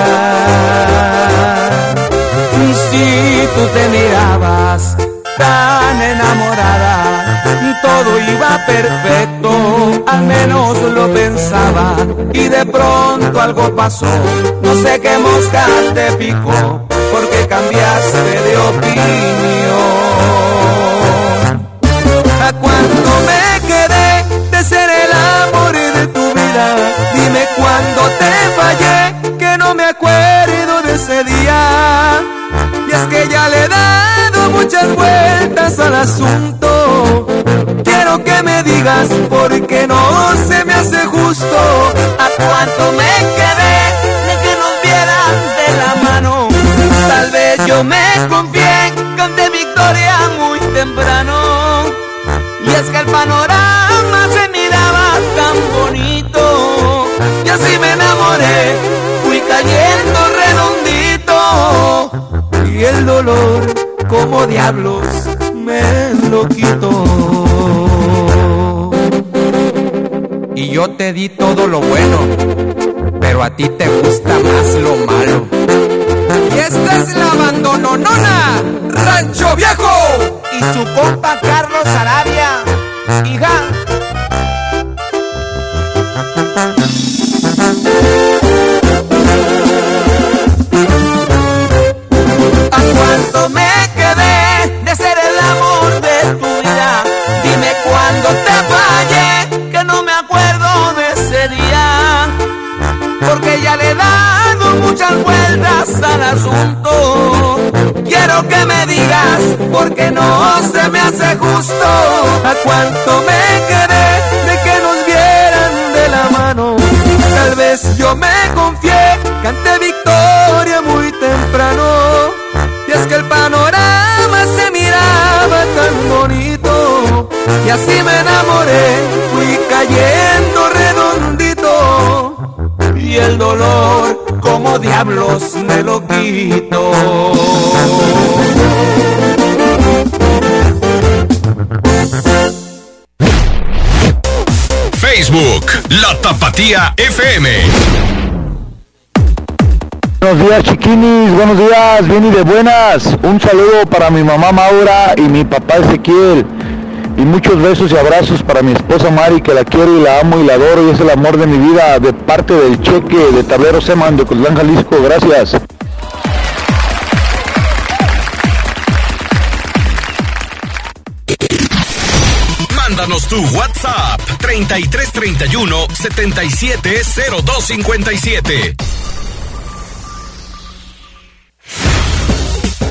Si tú te mirabas tan enamorada, todo iba perfecto, al menos lo pensaba, y de pronto algo pasó, no sé qué mosca te picó, porque cambiaste de opinión. ¿A cuánto me quedé de ser el amor de tu vida? Dime cuándo te fallé, que no me acuerdo de ese día. Es que ya le he dado muchas vueltas al asunto Quiero que me digas porque no se me hace justo a cuánto me quedé de que nos vieran de la mano. Tal vez yo me confié, canté victoria muy temprano. Y es que el panorama se miraba tan bonito. Y así me enamoré, fui cayendo redondito. Y el dolor, como diablos, me lo quitó. Y yo te di todo lo bueno, pero a ti te gusta más lo malo. Y esta es la abandononona, Rancho Viejo. Y su compa Carlos Arabia. Hija. Al asunto. Quiero que me digas, porque no se me hace justo. ¿A cuánto me quedé de que nos vieran de la mano? Tal vez yo me confié, canté victoria muy temprano. Y es que el panorama se miraba tan bonito. Y así me enamoré, fui cayendo redondito. Y el dolor, como diablos, me lo quito. Facebook, La Tapatía FM. Buenos días chiquinis, buenos días, bien y de buenas. Un saludo para mi mamá Maura y mi papá Ezequiel. Y muchos besos y abrazos para mi esposa Mari, que la quiero y la amo y la adoro y es el amor de mi vida de parte del cheque de Tablero Seman de Cotlán, Jalisco. Gracias. Mándanos tu WhatsApp 3331 770257.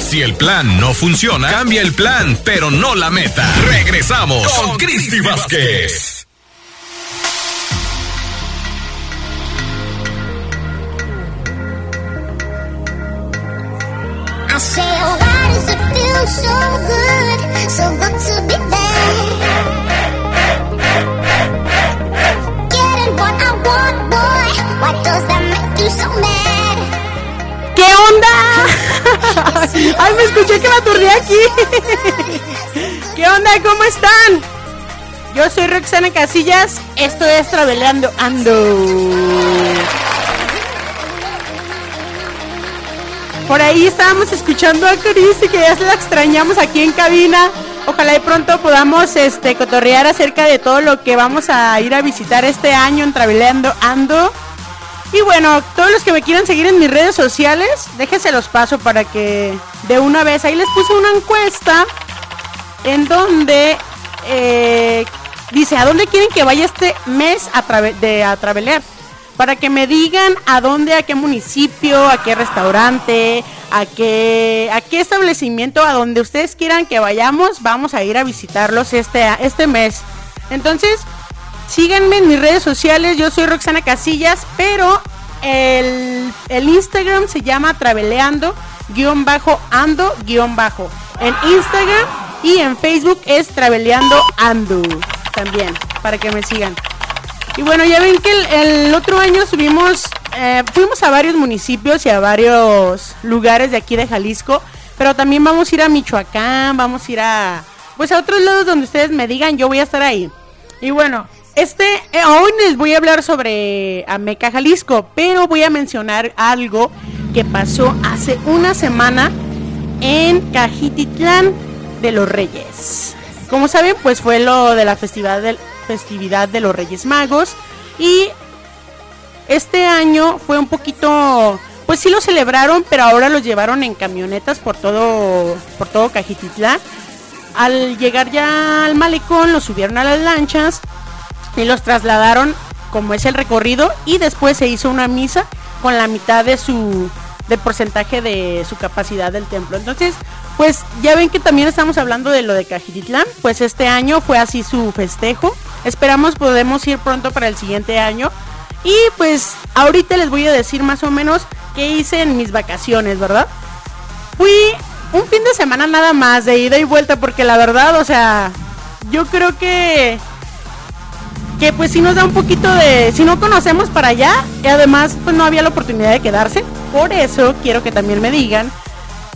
Si el plan no funciona, cambia el plan, pero no la meta. Regresamos con Cristi Vázquez. I say, oh, why does it feel so good, so good to be there? Getting what I want, boy. Why does that make you so mad? ¿Qué onda? Ay, me escuché que me aturdí aquí. ¿Qué onda? ¿Cómo están? Yo soy Roxana Casillas. Esto es Traveleando Ando. Por ahí estábamos escuchando a Cris que ya se la extrañamos aquí en cabina. Ojalá de pronto podamos este cotorrear acerca de todo lo que vamos a ir a visitar este año en Traveleando Ando. Y bueno, todos los que me quieran seguir en mis redes sociales, déjense los paso para que de una vez ahí les puse una encuesta en donde eh, dice a dónde quieren que vaya este mes a de a travelear para que me digan a dónde, a qué municipio, a qué restaurante, a qué, a qué establecimiento, a donde ustedes quieran que vayamos, vamos a ir a visitarlos este, este mes. Entonces, síganme en mis redes sociales, yo soy Roxana Casillas, pero el, Instagram se llama Traveleando, guion bajo, ando, guion bajo. En Instagram y en Facebook es Traveleando Ando, también, para que me sigan. Y bueno, ya ven que el, el otro año subimos, eh, fuimos a varios municipios y a varios lugares de aquí de Jalisco, pero también vamos a ir a Michoacán, vamos a ir a, pues a otros lados donde ustedes me digan, yo voy a estar ahí. Y bueno, este, eh, hoy les voy a hablar sobre Ameca, Jalisco, pero voy a mencionar algo que pasó hace una semana en Cajititlán de los Reyes. Como saben, pues fue lo de la festividad de los Reyes Magos y este año fue un poquito pues sí lo celebraron, pero ahora los llevaron en camionetas por todo por todo Cajititlán. Al llegar ya al malecón, los subieron a las lanchas y los trasladaron como es el recorrido y después se hizo una misa con la mitad de su del porcentaje de su capacidad del templo. Entonces, Pues ya ven que también estamos hablando de lo de Cajititlán, pues este año fue así su festejo. Esperamos podemos ir pronto para el siguiente año. Y pues ahorita les voy a decir más o menos qué hice en mis vacaciones, ¿verdad? Fui un fin de semana nada más de ida y vuelta porque la verdad, o sea, yo creo que que pues si nos da un poquito de si no conocemos para allá y además pues no había la oportunidad de quedarse. Por eso quiero que también me digan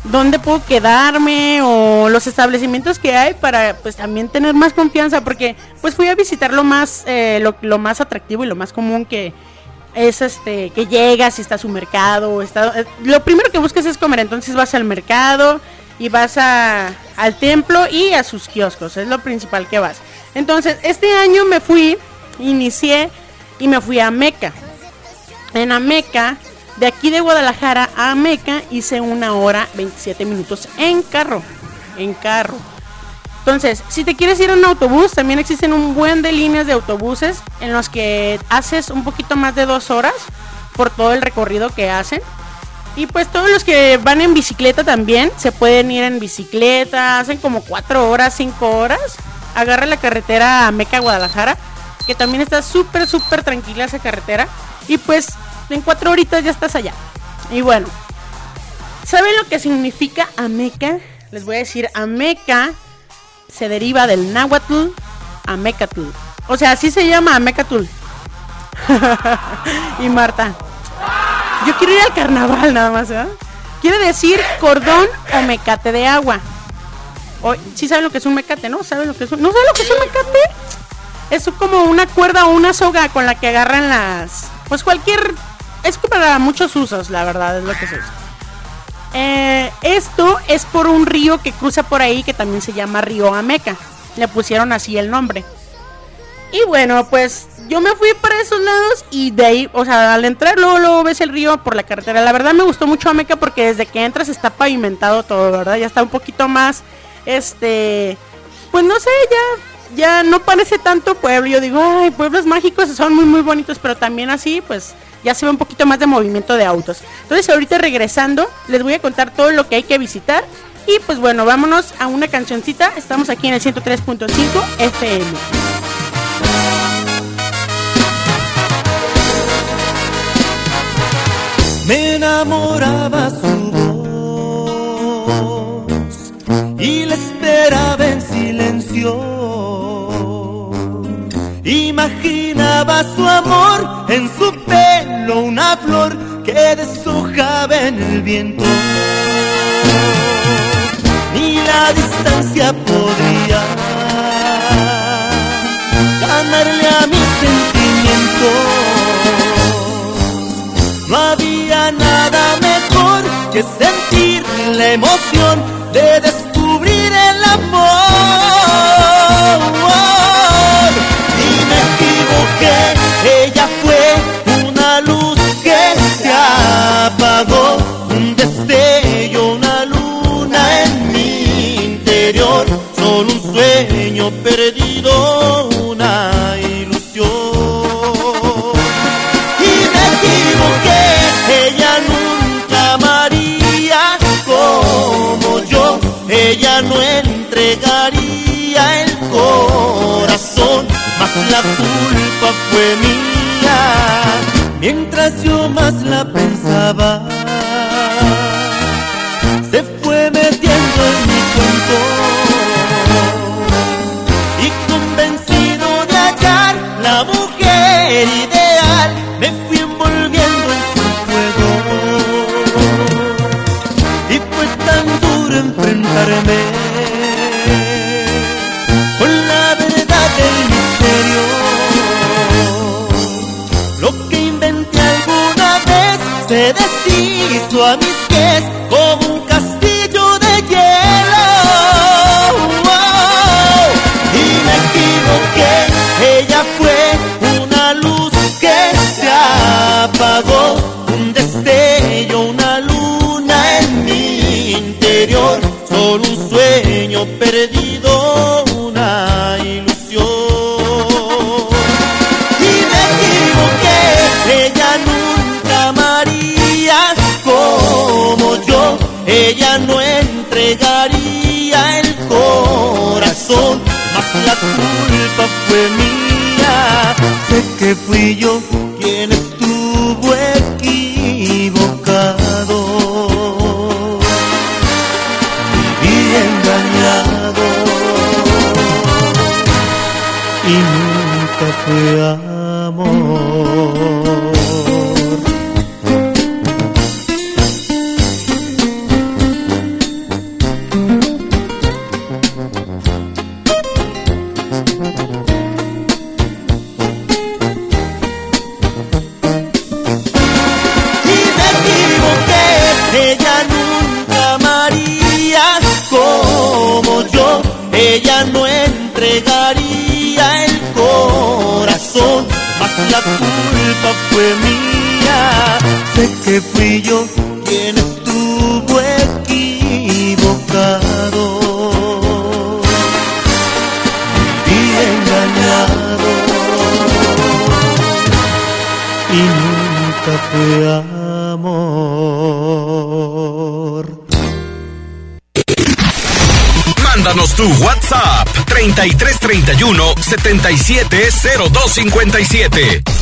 dónde puedo quedarme o los establecimientos que hay para pues también tener más confianza porque pues fui a visitar lo más eh, lo más atractivo y lo más común que es este que llegas y está su mercado está eh, lo primero que buscas es comer entonces vas al mercado y vas a, al templo y a sus kioscos es lo principal que vas entonces este año me fui inicié y me fui a Meca en Ameca de aquí de Guadalajara a Meca hice una hora 27 minutos en carro en carro entonces, si te quieres ir en autobús, también existen un buen de líneas de autobuses en los que haces un poquito más de dos horas por todo el recorrido que hacen. Y pues todos los que van en bicicleta también se pueden ir en bicicleta, hacen como cuatro horas, cinco horas. Agarra la carretera a Meca, Guadalajara, que también está súper, súper tranquila esa carretera. Y pues en cuatro horitas ya estás allá. Y bueno, ¿saben lo que significa Ameca? Les voy a decir, Ameca se deriva del náhuatl Amecatl. O sea, así se llama Amecatl. y Marta. Yo quiero ir al carnaval nada más, ¿eh? Quiere decir cordón o mecate de agua. O, sí saben lo que es un mecate, ¿no? ¿Saben lo que es un... ¿No saben lo que es un mecate? Es como una cuerda o una soga con la que agarran las... Pues cualquier... Es para muchos usos, la verdad, es lo que se usa. Eh, esto es por un río que cruza por ahí que también se llama Río Ameca. Le pusieron así el nombre. Y bueno, pues yo me fui para esos lados y de ahí, o sea, al entrar luego, luego ves el río por la carretera. La verdad me gustó mucho Ameca porque desde que entras está pavimentado todo, ¿verdad? Ya está un poquito más, este, pues no sé, ya, ya no parece tanto pueblo. Yo digo, ay, pueblos mágicos son muy, muy bonitos, pero también así, pues ya se ve un poquito más de movimiento de autos. Entonces ahorita regresando les voy a contar todo lo que hay que visitar. Y pues bueno, vámonos a una cancioncita. Estamos aquí en el 103.5 FM. Me enamoraba su Imaginaba su amor en su pelo, una flor que deshojaba en el viento. Ni la distancia podría ganarle a mis sentimientos. No había nada mejor que sentir la emoción de equivoqué, ella corazón, mas la culpa fue mía, mientras yo más la pensaba. A mis pies como un castillo de hielo. Y me equivoqué, ella fue una luz que se apagó, 77 0257.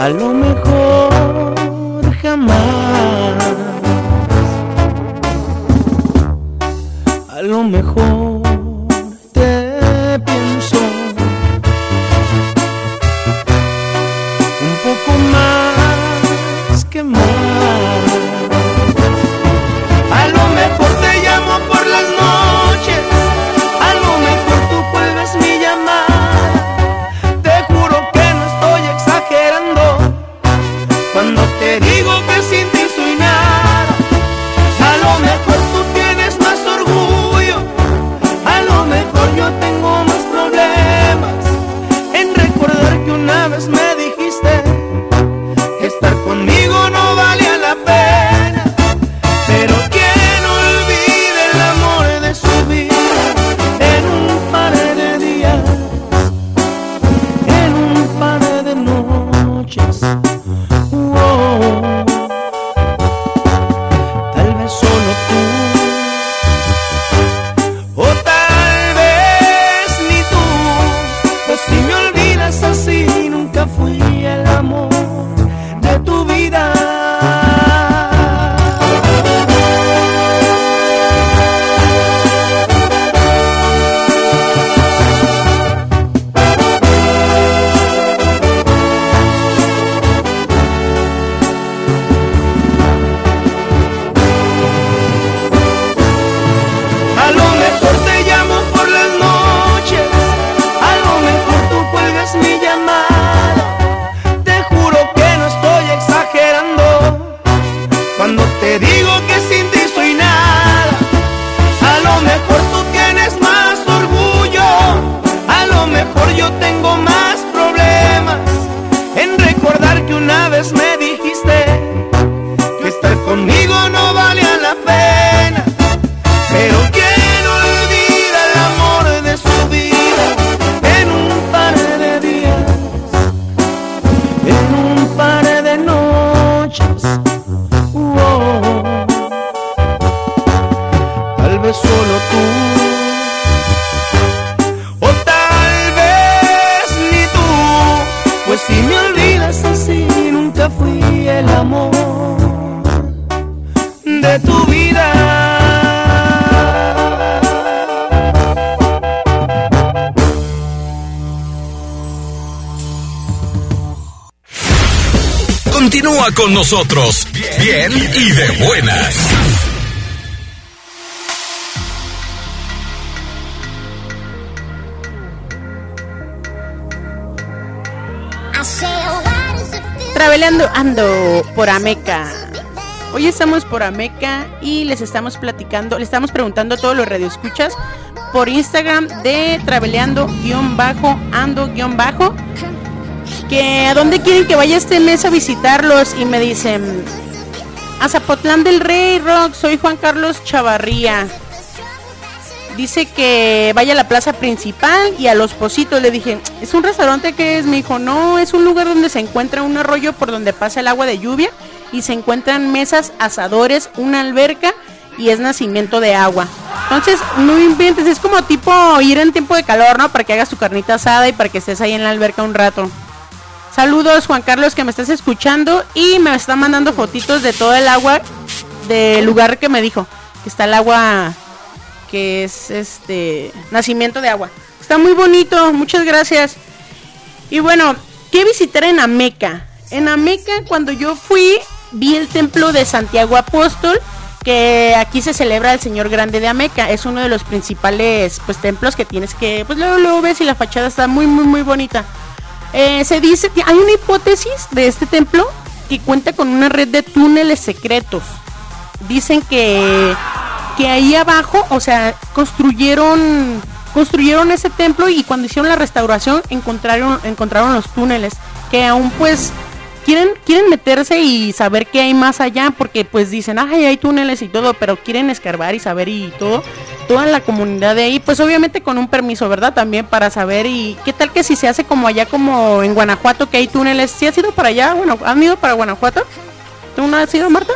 a lo. Con nosotros, bien y de buenas. Travelando ando por Ameca. Hoy estamos por Ameca y les estamos platicando, les estamos preguntando a todos los radioescuchas por Instagram de traveleando-ando-bajo que a dónde quieren que vaya este mes a visitarlos y me dicen a Zapotlán del Rey Rock, soy Juan Carlos Chavarría. Dice que vaya a la plaza principal y a los Positos. Le dije, ¿es un restaurante que es? Me dijo, no, es un lugar donde se encuentra un arroyo por donde pasa el agua de lluvia y se encuentran mesas, asadores, una alberca y es nacimiento de agua. Entonces, no inventes, es como tipo ir en tiempo de calor, ¿no? Para que hagas tu carnita asada y para que estés ahí en la alberca un rato. Saludos Juan Carlos que me estás escuchando y me está mandando fotitos de todo el agua del lugar que me dijo. Que está el agua que es este nacimiento de agua. Está muy bonito, muchas gracias. Y bueno, ¿qué visitar en Ameca? En Ameca cuando yo fui vi el templo de Santiago Apóstol que aquí se celebra el Señor Grande de Ameca. Es uno de los principales pues templos que tienes que, pues luego, luego ves y la fachada está muy, muy, muy bonita. Eh, se dice que hay una hipótesis de este templo que cuenta con una red de túneles secretos. Dicen que, que ahí abajo, o sea, construyeron construyeron ese templo y cuando hicieron la restauración encontraron encontraron los túneles que aún pues quieren quieren meterse y saber qué hay más allá porque pues dicen, "Ay, hay túneles y todo", pero quieren escarbar y saber y todo toda la comunidad de ahí, pues obviamente con un permiso, ¿verdad? También para saber y qué tal que si se hace como allá como en Guanajuato que hay túneles, ¿sí has ido para allá? Bueno, ¿han ido para Guanajuato? ¿Tú no has ido, Marta?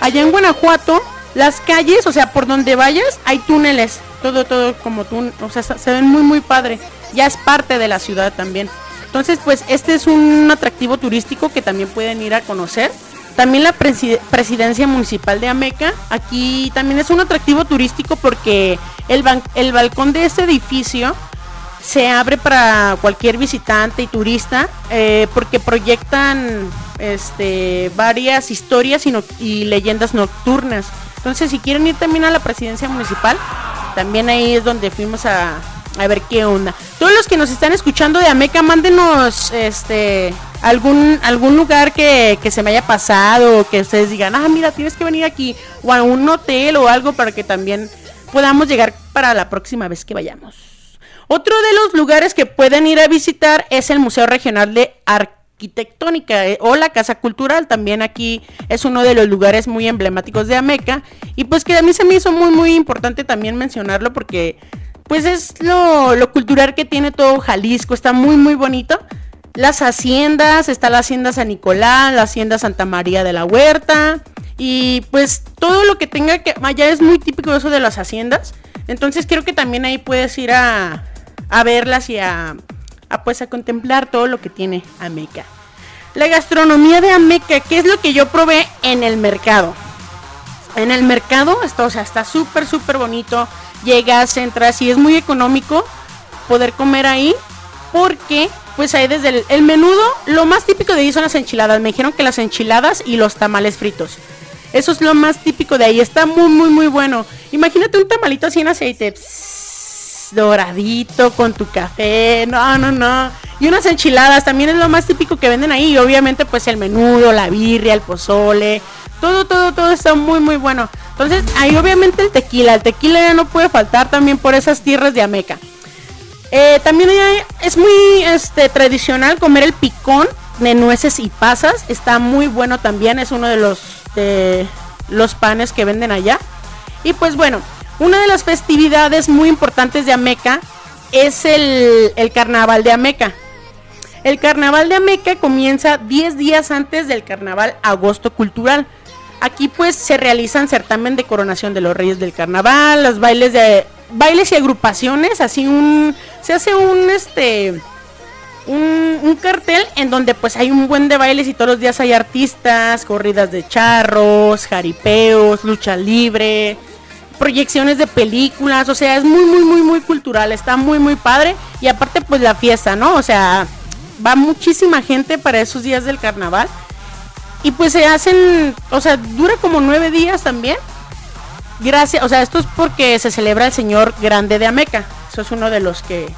Allá en Guanajuato, las calles, o sea, por donde vayas, hay túneles, todo, todo como tú, o sea, se ven muy, muy padre. Ya es parte de la ciudad también. Entonces, pues este es un atractivo turístico que también pueden ir a conocer. También la preside- presidencia municipal de Ameca, aquí también es un atractivo turístico porque el, el balcón de este edificio se abre para cualquier visitante y turista eh, porque proyectan este, varias historias y, no- y leyendas nocturnas. Entonces, si quieren ir también a la presidencia municipal, también ahí es donde fuimos a, a ver qué onda. Todos los que nos están escuchando de Ameca, mándenos este algún algún lugar que, que se me haya pasado, que ustedes digan, ah, mira, tienes que venir aquí, o a un hotel o algo para que también podamos llegar para la próxima vez que vayamos. Otro de los lugares que pueden ir a visitar es el Museo Regional de Arquitectónica eh, o la Casa Cultural. También aquí es uno de los lugares muy emblemáticos de Ameca. Y pues que a mí se me hizo muy, muy importante también mencionarlo porque pues es lo, lo cultural que tiene todo Jalisco. Está muy, muy bonito. Las haciendas, está la hacienda San Nicolás, la hacienda Santa María de la Huerta. Y pues todo lo que tenga que... Allá es muy típico eso de las haciendas. Entonces creo que también ahí puedes ir a, a verlas y a, pues a contemplar todo lo que tiene Ameca. La gastronomía de Ameca, ¿qué es lo que yo probé en el mercado? En el mercado, esto, o sea, está súper, súper bonito. Llegas, entras y es muy económico poder comer ahí. Porque, pues ahí desde el, menudo, lo más típico de ahí son las enchiladas. Me dijeron que las enchiladas y los tamales fritos. Eso es lo más típico de ahí. Está muy, muy, muy bueno. Imagínate un tamalito así en aceite. Doradito con tu café. No, no, no. Y unas enchiladas también es lo más típico que venden ahí. Y obviamente pues el menudo, la birria, el pozole. Todo, todo, todo está muy, muy bueno. Entonces ahí obviamente el tequila. El tequila ya no puede faltar también por esas tierras de Ameca. Eh, también es muy este, tradicional comer el picón de nueces y pasas. Está muy bueno también. Es uno de los, de los panes que venden allá. Y pues bueno, una de las festividades muy importantes de Ameca es el, carnaval de Ameca. El carnaval de Ameca comienza 10 días antes del carnaval agosto cultural. Aquí pues se realizan certamen de coronación de los reyes del carnaval, los bailes de bailes y agrupaciones, así un se hace un este un, un cartel en donde pues hay un buen de bailes y todos los días hay artistas, corridas de charros, jaripeos, lucha libre, proyecciones de películas, o sea, es muy muy muy muy cultural, está muy muy padre y aparte pues la fiesta, ¿no? O sea, va muchísima gente para esos días del carnaval y pues se hacen, o sea, dura como nueve días también. Gracias, o sea, esto es porque se celebra el Señor Grande de Ameca. Eso es uno de los que,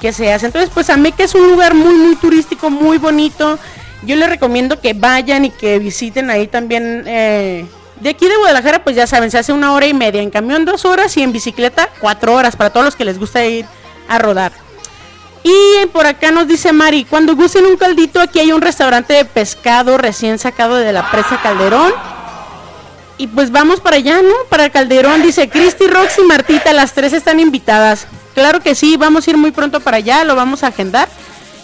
que se hace. Entonces, pues Ameca es un lugar muy, muy turístico, muy bonito. Yo les recomiendo que vayan y que visiten ahí también. eh, de aquí de Guadalajara, pues ya saben, se hace una hora y media. En camión dos horas y en bicicleta cuatro horas para todos los que les gusta ir a rodar. Y por acá nos dice Mari, cuando gusten un caldito, aquí hay un restaurante de pescado recién sacado de la presa Calderón. Y pues vamos para allá, ¿no? Para Calderón, dice Cristi, Roxy y Martita, las tres están invitadas. Claro que sí, vamos a ir muy pronto para allá, lo vamos a agendar.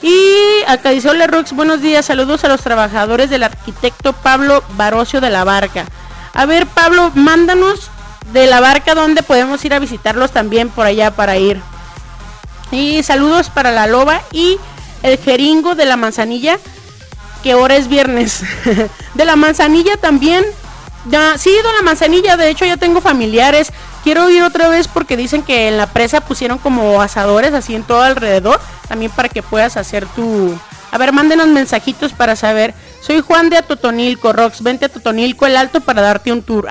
Y acá dice, hola Rox, buenos días, saludos a los trabajadores del arquitecto Pablo Barocio de la Barca. A ver, Pablo, mándanos de la barca donde podemos ir a visitarlos también por allá para ir. Y saludos para la loba y el jeringo de la manzanilla, que ahora es viernes. de la manzanilla también. Ya, sí, de la manzanilla, de hecho ya tengo familiares. Quiero ir otra vez porque dicen que en la presa pusieron como asadores así en todo alrededor. También para que puedas hacer tu... A ver, mándenos mensajitos para saber. Soy Juan de Atotonilco, Rox. Vente a Totonilco el Alto para darte un tour.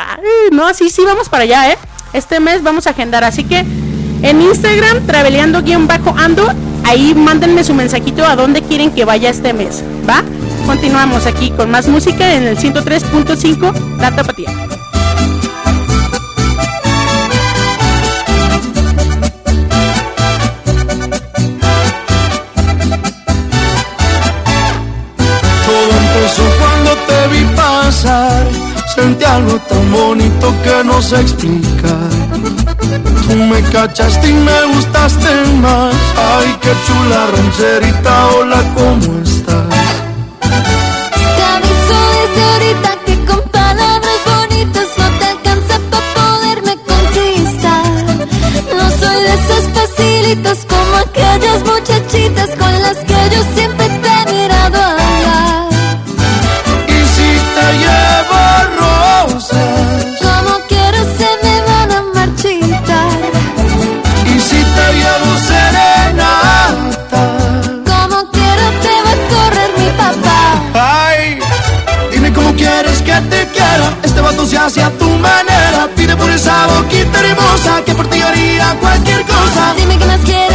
No, sí, sí, vamos para allá, ¿eh? Este mes vamos a agendar. Así que en Instagram, traveleando-ando, ahí mándenme su mensajito a dónde quieren que vaya este mes. ¿Va? Continuamos aquí con más música en el 103.5 La Tapatía. Vi pasar. Sentí algo tan bonito que no sé explicar. Tú me cachaste y me gustaste más. Ay, qué chula rancherita, hola, ¿cómo estás? Te aviso desde ahorita que con palabras bonitas no te alcanza para poderme conquistar. No soy de esas facilitas como aquellas muchachitas con las que Se hace a tu manera. Pide por esa boquita hermosa que por ti haría cualquier cosa. Dime qué más quieres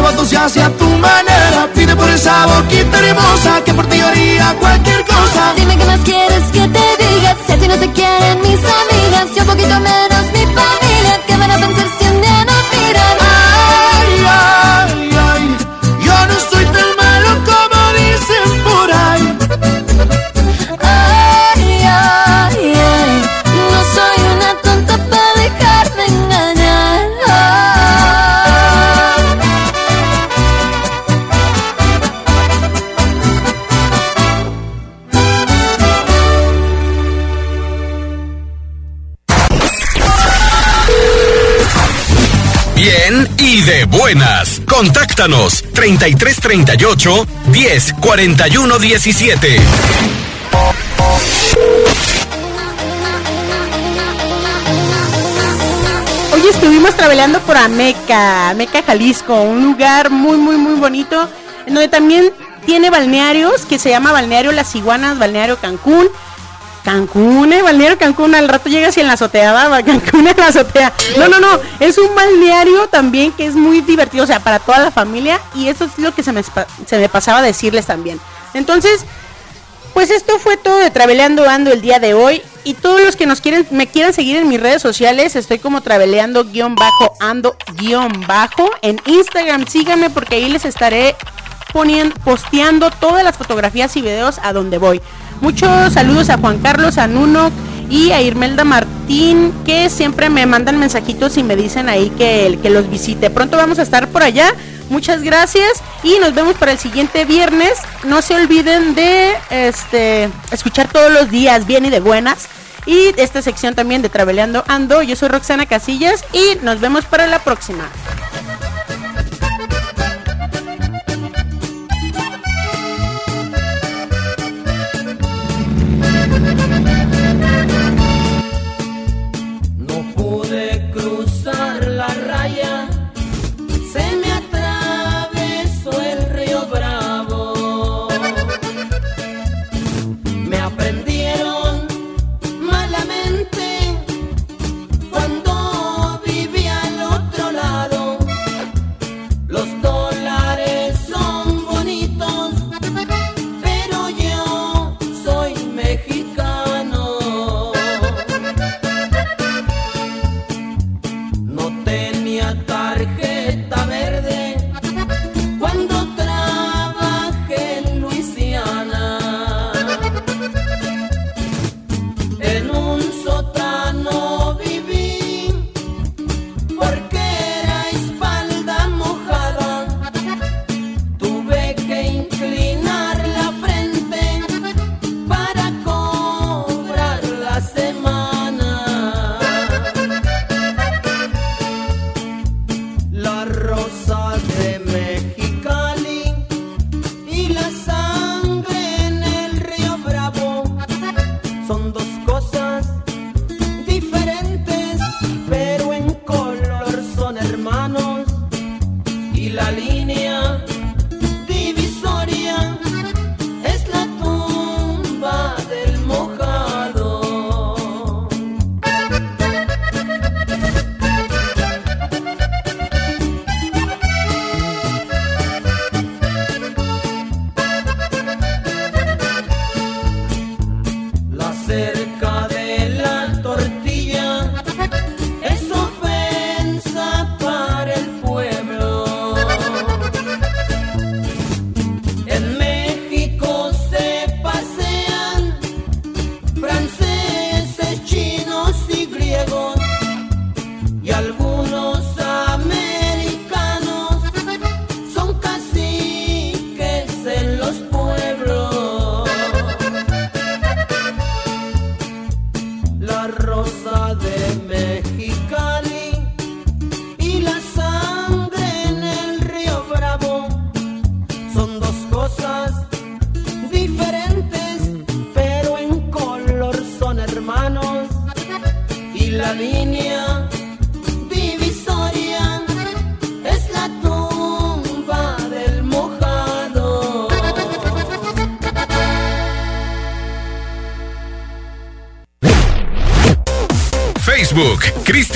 vato se hace a tu manera. Pide por esa boquita hermosa que por ti haría cualquier cosa. Dime qué más quieres que te diga. Si a ti no te quieren mis amigas, y un poquito menos de buenas. Contáctanos 3338 10 41 17. Hoy estuvimos trabajando por Ameca, Ameca, Jalisco, un lugar muy, muy, muy bonito, en donde también tiene balnearios, que se llama Balneario Las Iguanas, Balneario Cancún. Cancún, eh, balneario Cancún, al rato llegas y en la azotea, va, Cancún en la azotea. No, no, no, es un balneario también que es muy divertido, o sea, para toda la familia, y eso es lo que se me, se me pasaba decirles también. Entonces, pues esto fue todo de Traveleando Ando el día de hoy. Y todos los que nos quieren, me quieran seguir en mis redes sociales, estoy como traveleando guion bajo, ando guion bajo. En Instagram síganme porque ahí les estaré poniendo, posteando todas las fotografías y videos a donde voy. Muchos saludos a Juan Carlos, a Nuno y a Irmelda Martín, que siempre me mandan mensajitos y me dicen ahí que, que los visite. Pronto vamos a estar por allá. Muchas gracias y nos vemos para el siguiente viernes. No se olviden de este escuchar todos los días bien y de buenas. Y esta sección también de Traveleando Ando. Yo soy Roxana Casillas y nos vemos para la próxima.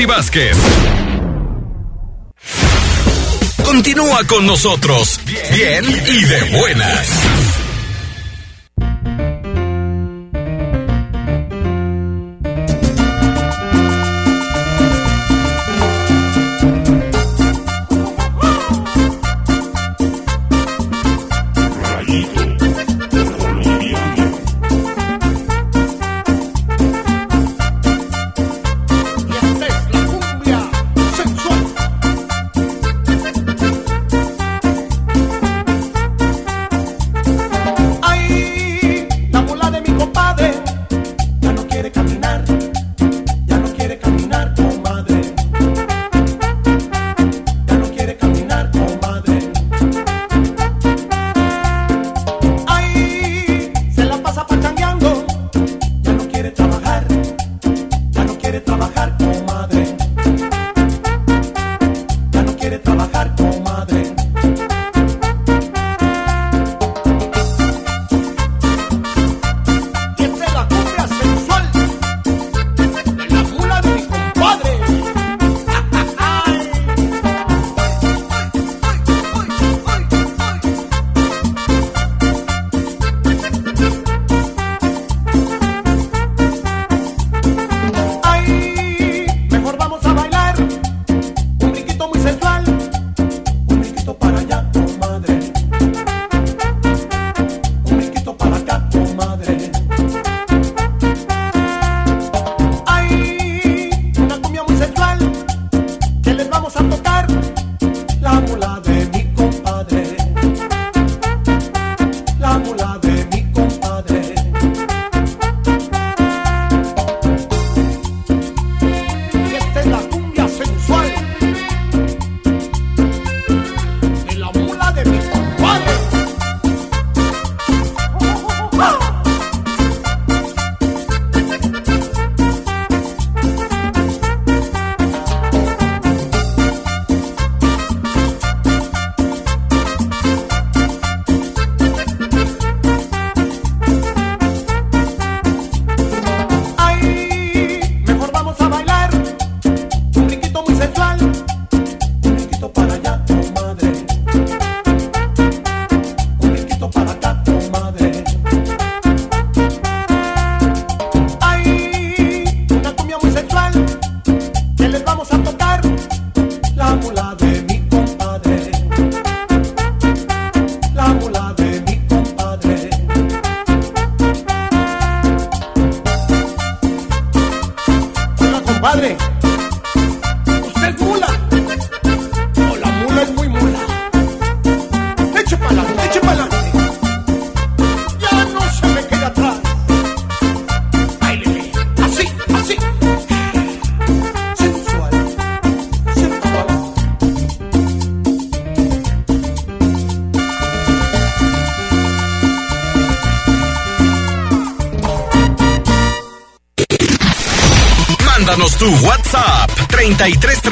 Vázquez. Continúa con nosotros, bien y de buenas.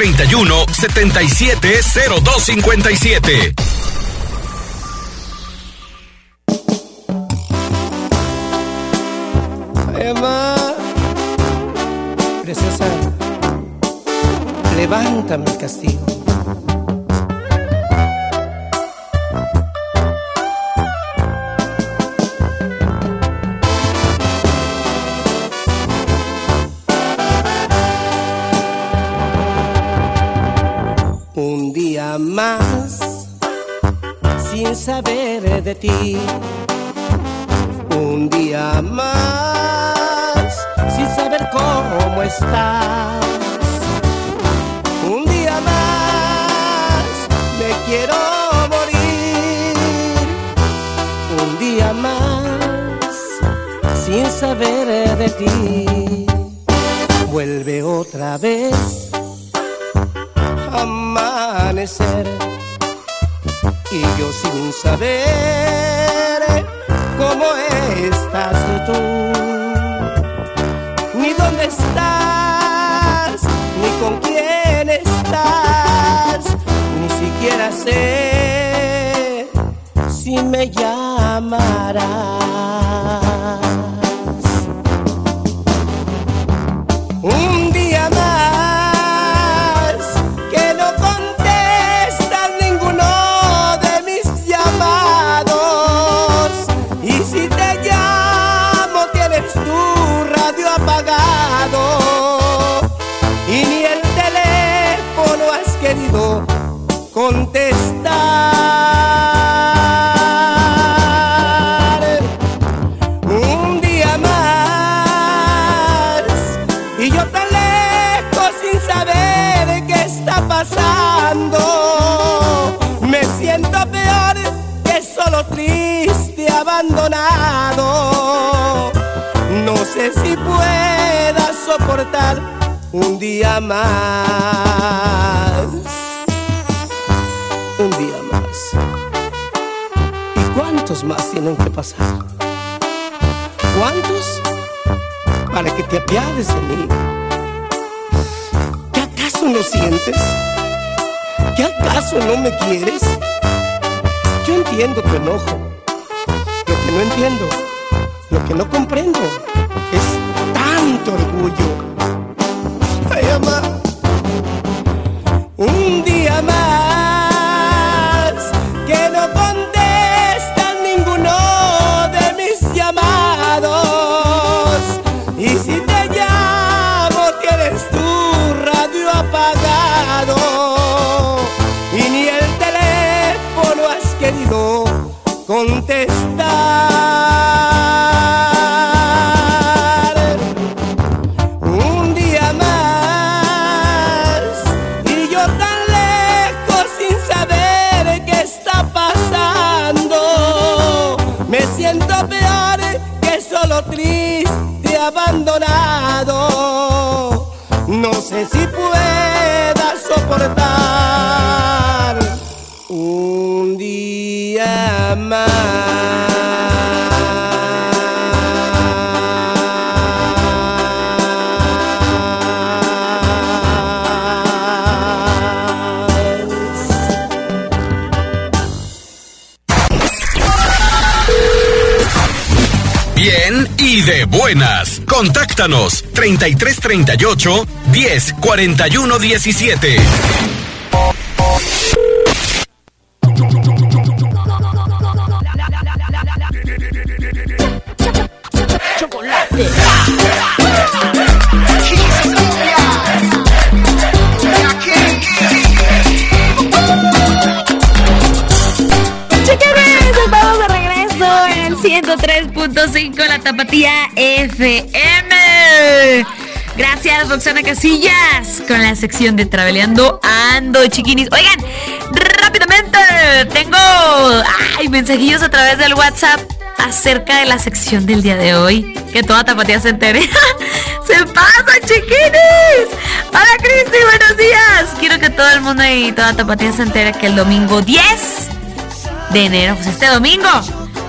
3331 770257. Pueda soportar un día más. Un día más. ¿Y cuántos más tienen que pasar? ¿Cuántos? Para que te apiades de mí. ¿Qué acaso no sientes? ¿Qué acaso no me quieres? Yo entiendo tu enojo. Lo que no entiendo, lo que no comprendo, es tanto orgullo. Ay, mamá. Si pueda soportar un día Bien y de buenas. Contáctanos 3338 10 41 17. Chiquines, estamos de regreso en el 103.5 La Tapatía FM. Gracias, Roxana Casillas, con la sección de Traveleando Ando, chiquinis. Oigan, rápidamente, tengo ay, mensajillos a través del WhatsApp acerca de la sección del día de hoy. Que toda Tapatía se entere. ¡Se pasa, chiquinis! Hola, Cristi, buenos días. Quiero que todo el mundo y toda Tapatía se entere que el domingo 10 de enero, pues este domingo.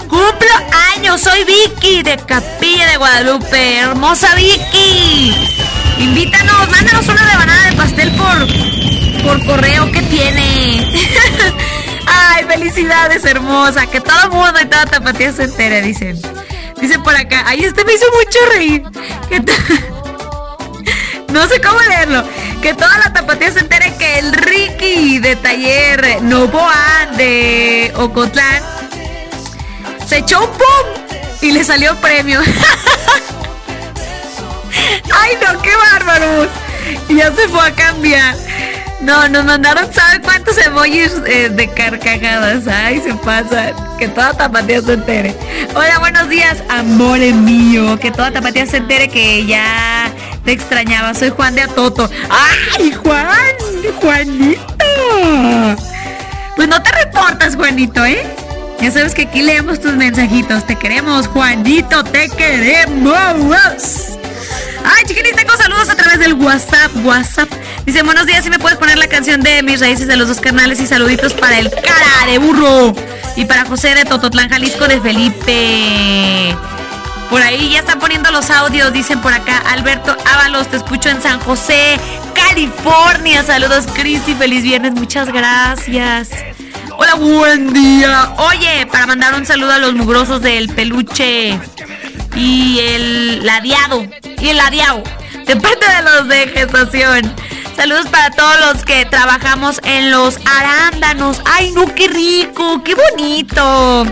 Cumplo años, soy Vicky de Capilla de Guadalupe, hermosa Vicky. Invítanos, mándanos una rebanada de pastel por, por correo que tiene. Ay, felicidades, hermosa. Que todo el mundo y toda tapatía se entere, dicen. Dicen por acá. Ay, este me hizo mucho reír. No sé cómo leerlo. Que toda la tapatía se entere que el Ricky de taller Novoa de Ocotlán se echó un y le salió premio. Ay, no, qué bárbaros. Y ya se fue a cambiar. No, nos mandaron, ¿sabe cuántos emojis eh, de carcajadas? Ay, se pasa. Que toda tapatía se entere. Hola, buenos días, amore mío. Que toda tapatía se entere que ya te extrañaba. Soy Juan de Atoto. ¡Ay, Juan! ¡Juanito! Pues no te reportas, Juanito, ¿eh? Ya sabes que aquí leemos tus mensajitos. Te queremos, Juanito, te queremos. Ay, chiquinis, tengo saludos a través del WhatsApp. WhatsApp. Dice, buenos días, si me puedes poner la canción de mis raíces de los dos canales y saluditos para el cara de burro. Y para José de Tototlán, Jalisco de Felipe. Por ahí ya están poniendo los audios, dicen por acá. Alberto Ábalos, te escucho en San José, California. Saludos, Cristi. Feliz viernes, muchas gracias. Hola, buen día. Oye, para mandar un saludo a los mugrosos del peluche y el ladeado. Y el ladeado. De parte de los de gestación. Saludos para todos los que trabajamos en los arándanos. ¡Ay, no, qué rico! ¡Qué bonito!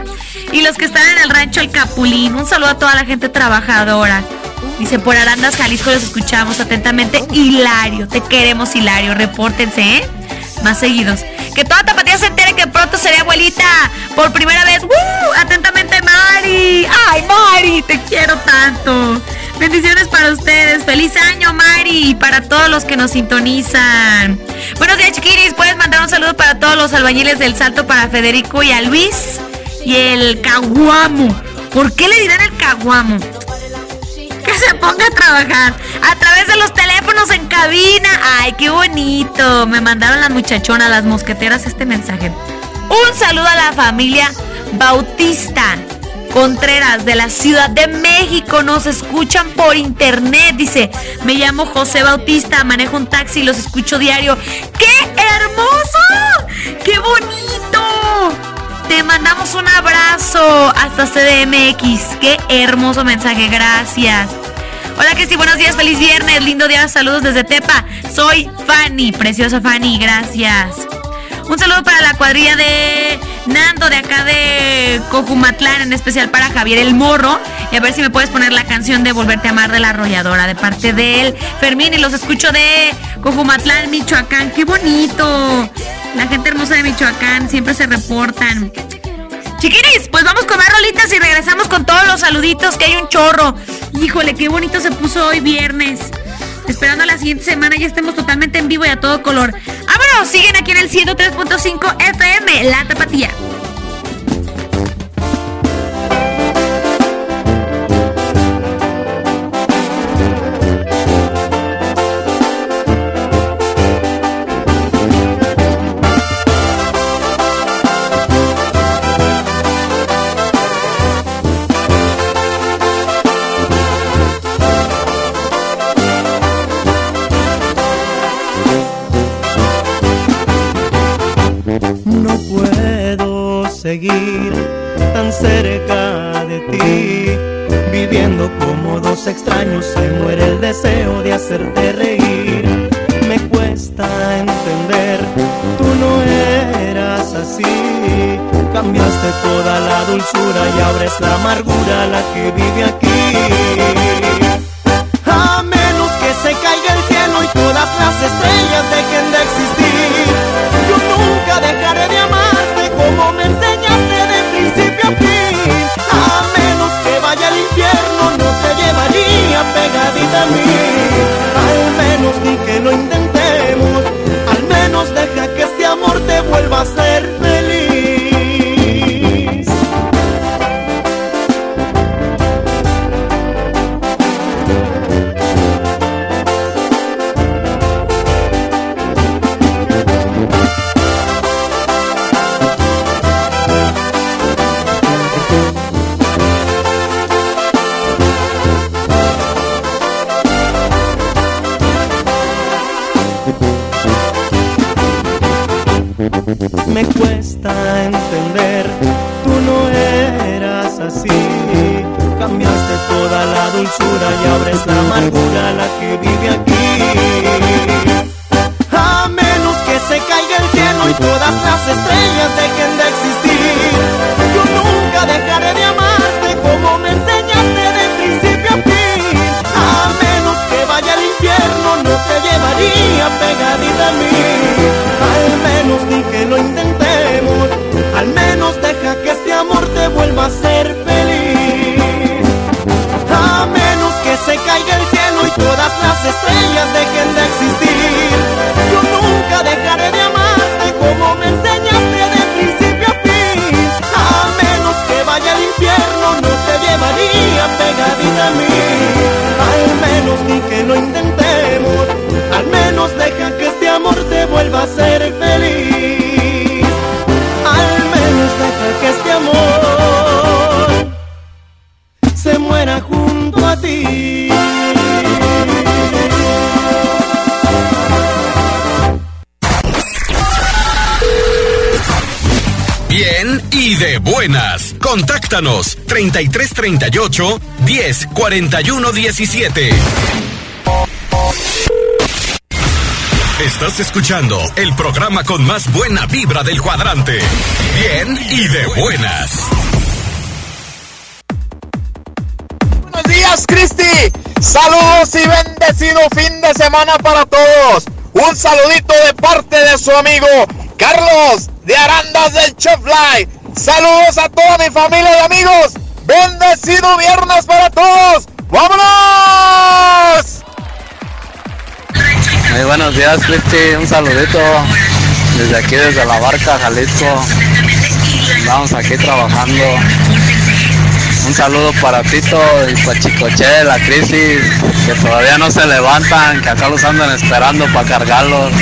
Y los que están en el rancho El Capulín. Un saludo a toda la gente trabajadora. Dice, por Arandas, Jalisco, los escuchamos atentamente. Hilario, te queremos, Hilario. Repórtense, ¿eh? Más seguidos. Que toda tapatía se entere que pronto seré abuelita. Por primera vez. ¡Woo! Atentamente, Mari. ¡Ay, Mari! Te quiero tanto. Bendiciones para ustedes. Feliz año, Mari. Y para todos los que nos sintonizan. Buenos días, chiquiris. Puedes mandar un saludo para todos los albañiles del Salto, para Federico y a Luis. Y el Caguamo. ¿Por qué le dirán el Caguamo? Que se ponga a trabajar a través de los teléfonos en cabina. Ay, qué bonito. Me mandaron las muchachonas, las mosqueteras, este mensaje. Un saludo a la familia Bautista Contreras de la Ciudad de México. Nos escuchan por internet. Dice, me llamo José Bautista, manejo un taxi y los escucho diario. ¡Qué hermoso! ¡Qué bonito! Te mandamos un abrazo hasta CDMX. Qué hermoso mensaje, gracias. Hola, que sí, buenos días, feliz viernes, lindo día, saludos desde Tepa. Soy Fanny, preciosa Fanny, gracias. Un saludo para la cuadrilla de Nando de acá de Cojumatlán, en especial para Javier el Morro. Y a ver si me puedes poner la canción de Volverte a Amar de la Arrolladora, de parte de él. Fermín, y los escucho de Cojumatlán, Michoacán. ¡Qué bonito! La gente hermosa de Michoacán siempre se reportan. Chiquiris, pues vamos con más rolitas y regresamos con todos los saluditos, que hay un chorro. Híjole, qué bonito se puso hoy viernes. Esperando la siguiente semana ya estemos totalmente en vivo y a todo color. ¡Vámonos! Siguen aquí en el 103.5 FM, La Tapatía. Tan cerca de ti, viviendo como dos extraños. Se muere el deseo de hacerte reír. Me cuesta entender, tú no eras así. Cambiaste toda la dulzura y ahora es la amargura la que vive aquí. A menos que se caiga el cielo y todas las estrellas dejen de existir. Yo nunca dejaré de Al menos ni que lo intentemos. Al menos deja que este amor te vuelva a ser así. Cambiaste toda la dulzura y abres la amargura la que vive aquí. A menos que se caiga el cielo y todas las estrellas dejen de existir. Yo nunca dejaré de amarte como me enseñaste de principio a fin. A menos que vaya al infierno, no te llevaría pegadita a mí. Al menos ni que lo intentemos. Al menos deja que vuelva a ser feliz. A menos que se caiga el cielo y todas las estrellas dejen de existir. Yo nunca dejaré de amarte como me enseñaste de principio a fin. A menos que vaya al infierno, no te llevaría pegadita a mí. Al menos ni que lo intentemos. Al menos deja que este amor te vuelva a ser feliz. Contáctanos 33 38 10 41 17. Estás escuchando el programa con más buena vibra del cuadrante. Bien y de buenas. Buenos días, Cristi. Saludos y bendecido fin de semana para todos. Un saludito de parte de su amigo Carlos de Arandas del Chefly. Saludos a toda mi familia y amigos. Bendecido viernes para todos. ¡Vámonos! Muy buenos días, Cristi. Un saludito desde aquí, desde la barca, Jalisco. Estamos aquí trabajando. Un saludo para Tito y para Chicoche, la crisis, que todavía no se levantan, que acá los andan esperando para cargarlos.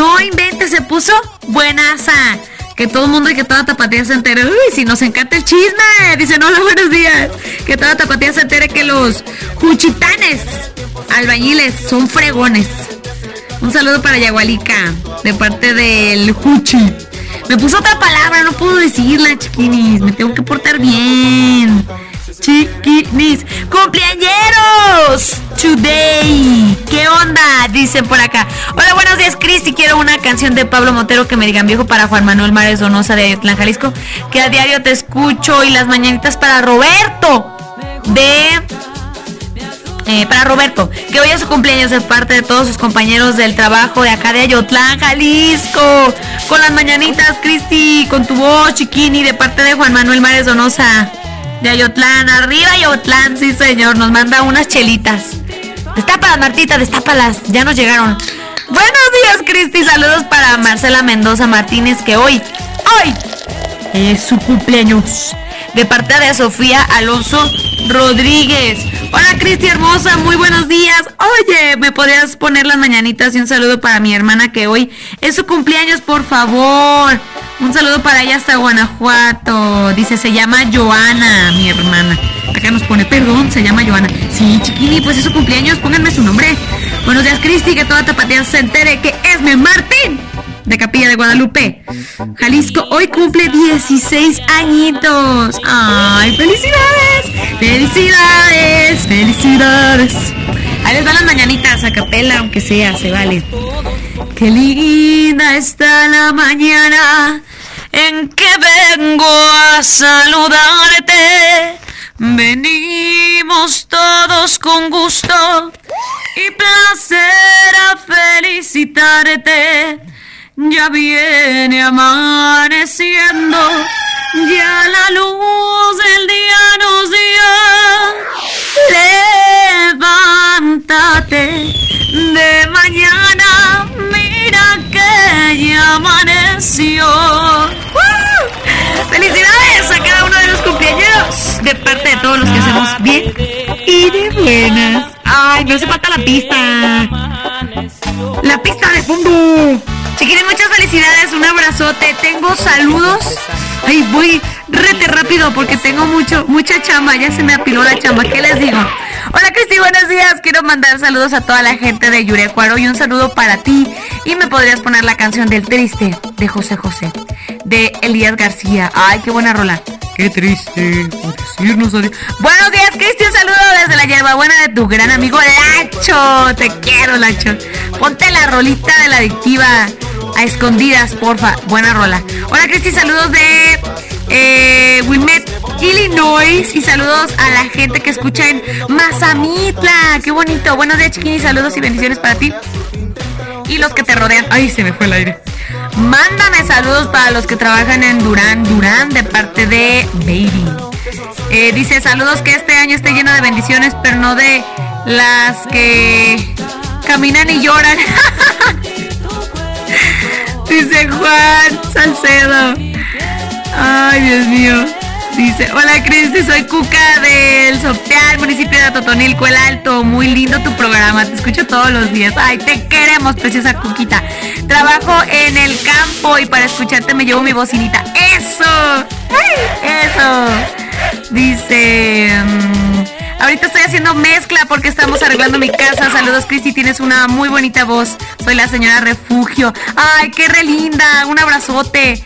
No inventes, se puso buenaza. Que todo el mundo y que toda tapatía se entere. Uy, si nos encanta el chisme. Dicen, hola, buenos días. Que toda tapatía se entere que los juchitanes albañiles son fregones. Un saludo para Yagualica, de parte del Juchi. Me puso otra palabra, no puedo decirla, chiquinis. Me tengo que portar bien. Chiquinis. ¡Cumpleañeros! Today. ¿Qué onda? Dicen por acá. Hola, buenos días, Cristi. Quiero una canción de Pablo Montero que me digan viejo para Juan Manuel Mares Donosa de Ayotlán, Jalisco. Que a diario te escucho. Y las mañanitas para Roberto. De eh, para Roberto, que hoy es su cumpleaños de parte de todos sus compañeros del trabajo de acá de Ayotlán, Jalisco. Con las mañanitas, Cristi, con tu voz, chiquini, de parte de Juan Manuel Mares Donosa. De Ayotlán, arriba Ayotlán, sí señor, nos manda unas chelitas. Destápalas, Martita, destápalas, ya nos llegaron. Buenos días, Cristi, saludos para Marcela Mendoza Martínez, que hoy, hoy, es su cumpleaños. De parte de Sofía Alonso Rodríguez. Hola Cristi hermosa, muy buenos días. Oye, ¿me podrías poner las mañanitas y un saludo para mi hermana que hoy es su cumpleaños, por favor? Un saludo para ella hasta Guanajuato. Dice, se llama Joana, mi hermana. Acá nos pone, perdón, se llama Joana. Sí, chiquini, pues es su cumpleaños, pónganme su nombre. Buenos días, Cristi, que toda tapatía se entere que es mi Martín de Capilla de Guadalupe. Jalisco hoy cumple 16 añitos. ¡Ay, felicidades! ¡Felicidades! ¡Felicidades! Ahí les van las mañanitas a capela, aunque sea, se vale. Qué linda está la mañana en que vengo a saludarte. Venimos todos con gusto y placer a felicitarte. Ya viene amaneciendo, ya la luz del día nos dio. Levántate de mañana, ya amaneció. ¡Felicidades a cada uno de los cumpleaños! De parte de todos los que hacemos bien y de buenas. ¡Ay, no hace falta la pista! ¡La pista de fondo! Chiquines, muchas felicidades, un abrazote. Tengo saludos Ay, voy rete rápido porque tengo mucho, mucha chamba. Ya se me apiló la chamba. ¿Qué les digo? Hola Cristi, buenos días. Quiero mandar saludos a toda la gente de Yurecuaro y un saludo para ti. Y me podrías poner la canción del triste de José José, de Elías García. Ay, qué buena rola. Qué triste adiós. Buenos días, Cristi. Un saludo desde la hierbabuena de tu gran amigo Lacho. Te quiero, Lacho. Ponte la rolita de la adictiva a escondidas, porfa. Buena rola. Hola, Cristi. Saludos de eh, Wilmette, Illinois. Y saludos a la gente que escucha en Mazamitla. Qué bonito. Buenos días, chiquini. Saludos y bendiciones para ti. Y los que te rodean. Ay, se me fue el aire. Mándame saludos para los que trabajan en Durán, Durán, de parte de Baby. Eh, dice saludos que este año esté lleno de bendiciones, pero no de las que caminan y lloran. dice Juan Salcedo. Ay, Dios mío. Dice, hola Cristi, soy Cuca del Sopeal, municipio de Totonilco, el Alto. Muy lindo tu programa, te escucho todos los días. Ay, te queremos, preciosa Cuquita. Trabajo en el campo y para escucharte me llevo mi bocinita. ¡Eso! ¡Ay, ¡Eso! Dice... mm, ahorita estoy haciendo mezcla porque estamos arreglando mi casa. Saludos, Cristi, tienes una muy bonita voz. Soy la señora Refugio. ¡Ay, qué re linda! Un abrazote.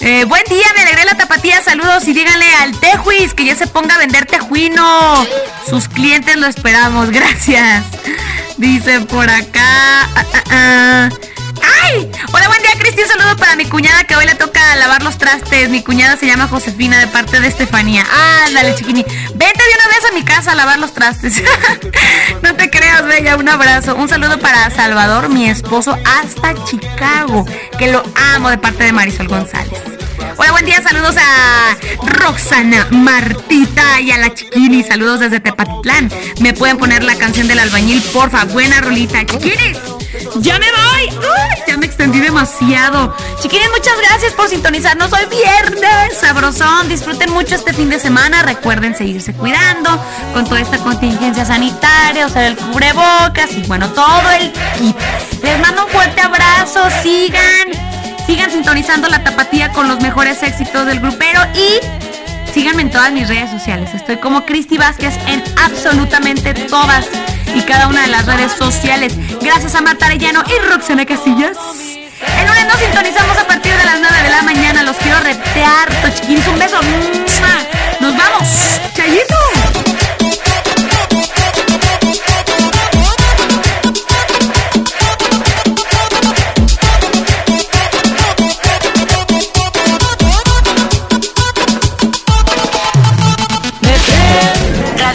Eh, buen día, me alegré la tapatía. Saludos y díganle al Tejuis que ya se ponga a vender tejuino. Sus clientes lo esperamos, gracias. Dice por acá. ah, ah, ah. ¡Ay! Hola, buen día, Cristi. Un saludo para mi cuñada que hoy le toca lavar los trastes. Mi cuñada se llama Josefina de parte de Estefanía. Ándale, chiquini. Vente de una vez a mi casa a lavar los trastes. no te creas, bella. Un abrazo. Un saludo para Salvador, mi esposo, hasta Chicago. Que lo amo de parte de Marisol González. Hola, buen día, saludos a Roxana, Martita y a la Chiquini. Saludos desde Tepatitlán. Me pueden poner la canción del albañil, porfa. Buena rolita, Chiquinis. Ya me voy. Ya me extendí demasiado. Chiquines, muchas gracias por sintonizarnos hoy viernes. Sabrosón. Disfruten mucho este fin de semana. Recuerden seguirse cuidando con toda esta contingencia sanitaria, usar el cubrebocas y bueno, todo el kit. Les mando un fuerte abrazo. Sigan, sigan sintonizando la tapatía con los mejores éxitos del grupero y Síganme en todas mis redes sociales. Estoy como Cristi Vázquez en absolutamente todas y cada una de las redes sociales. Gracias a Marta Arellano y Roxana Casillas. El lunes nos sintonizamos a partir de las 9 de la mañana. Los quiero retear, chiquines. Un beso. Nos vamos. Chayito.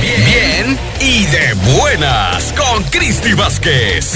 Bien, bien y de buenas con Cristi Vázquez.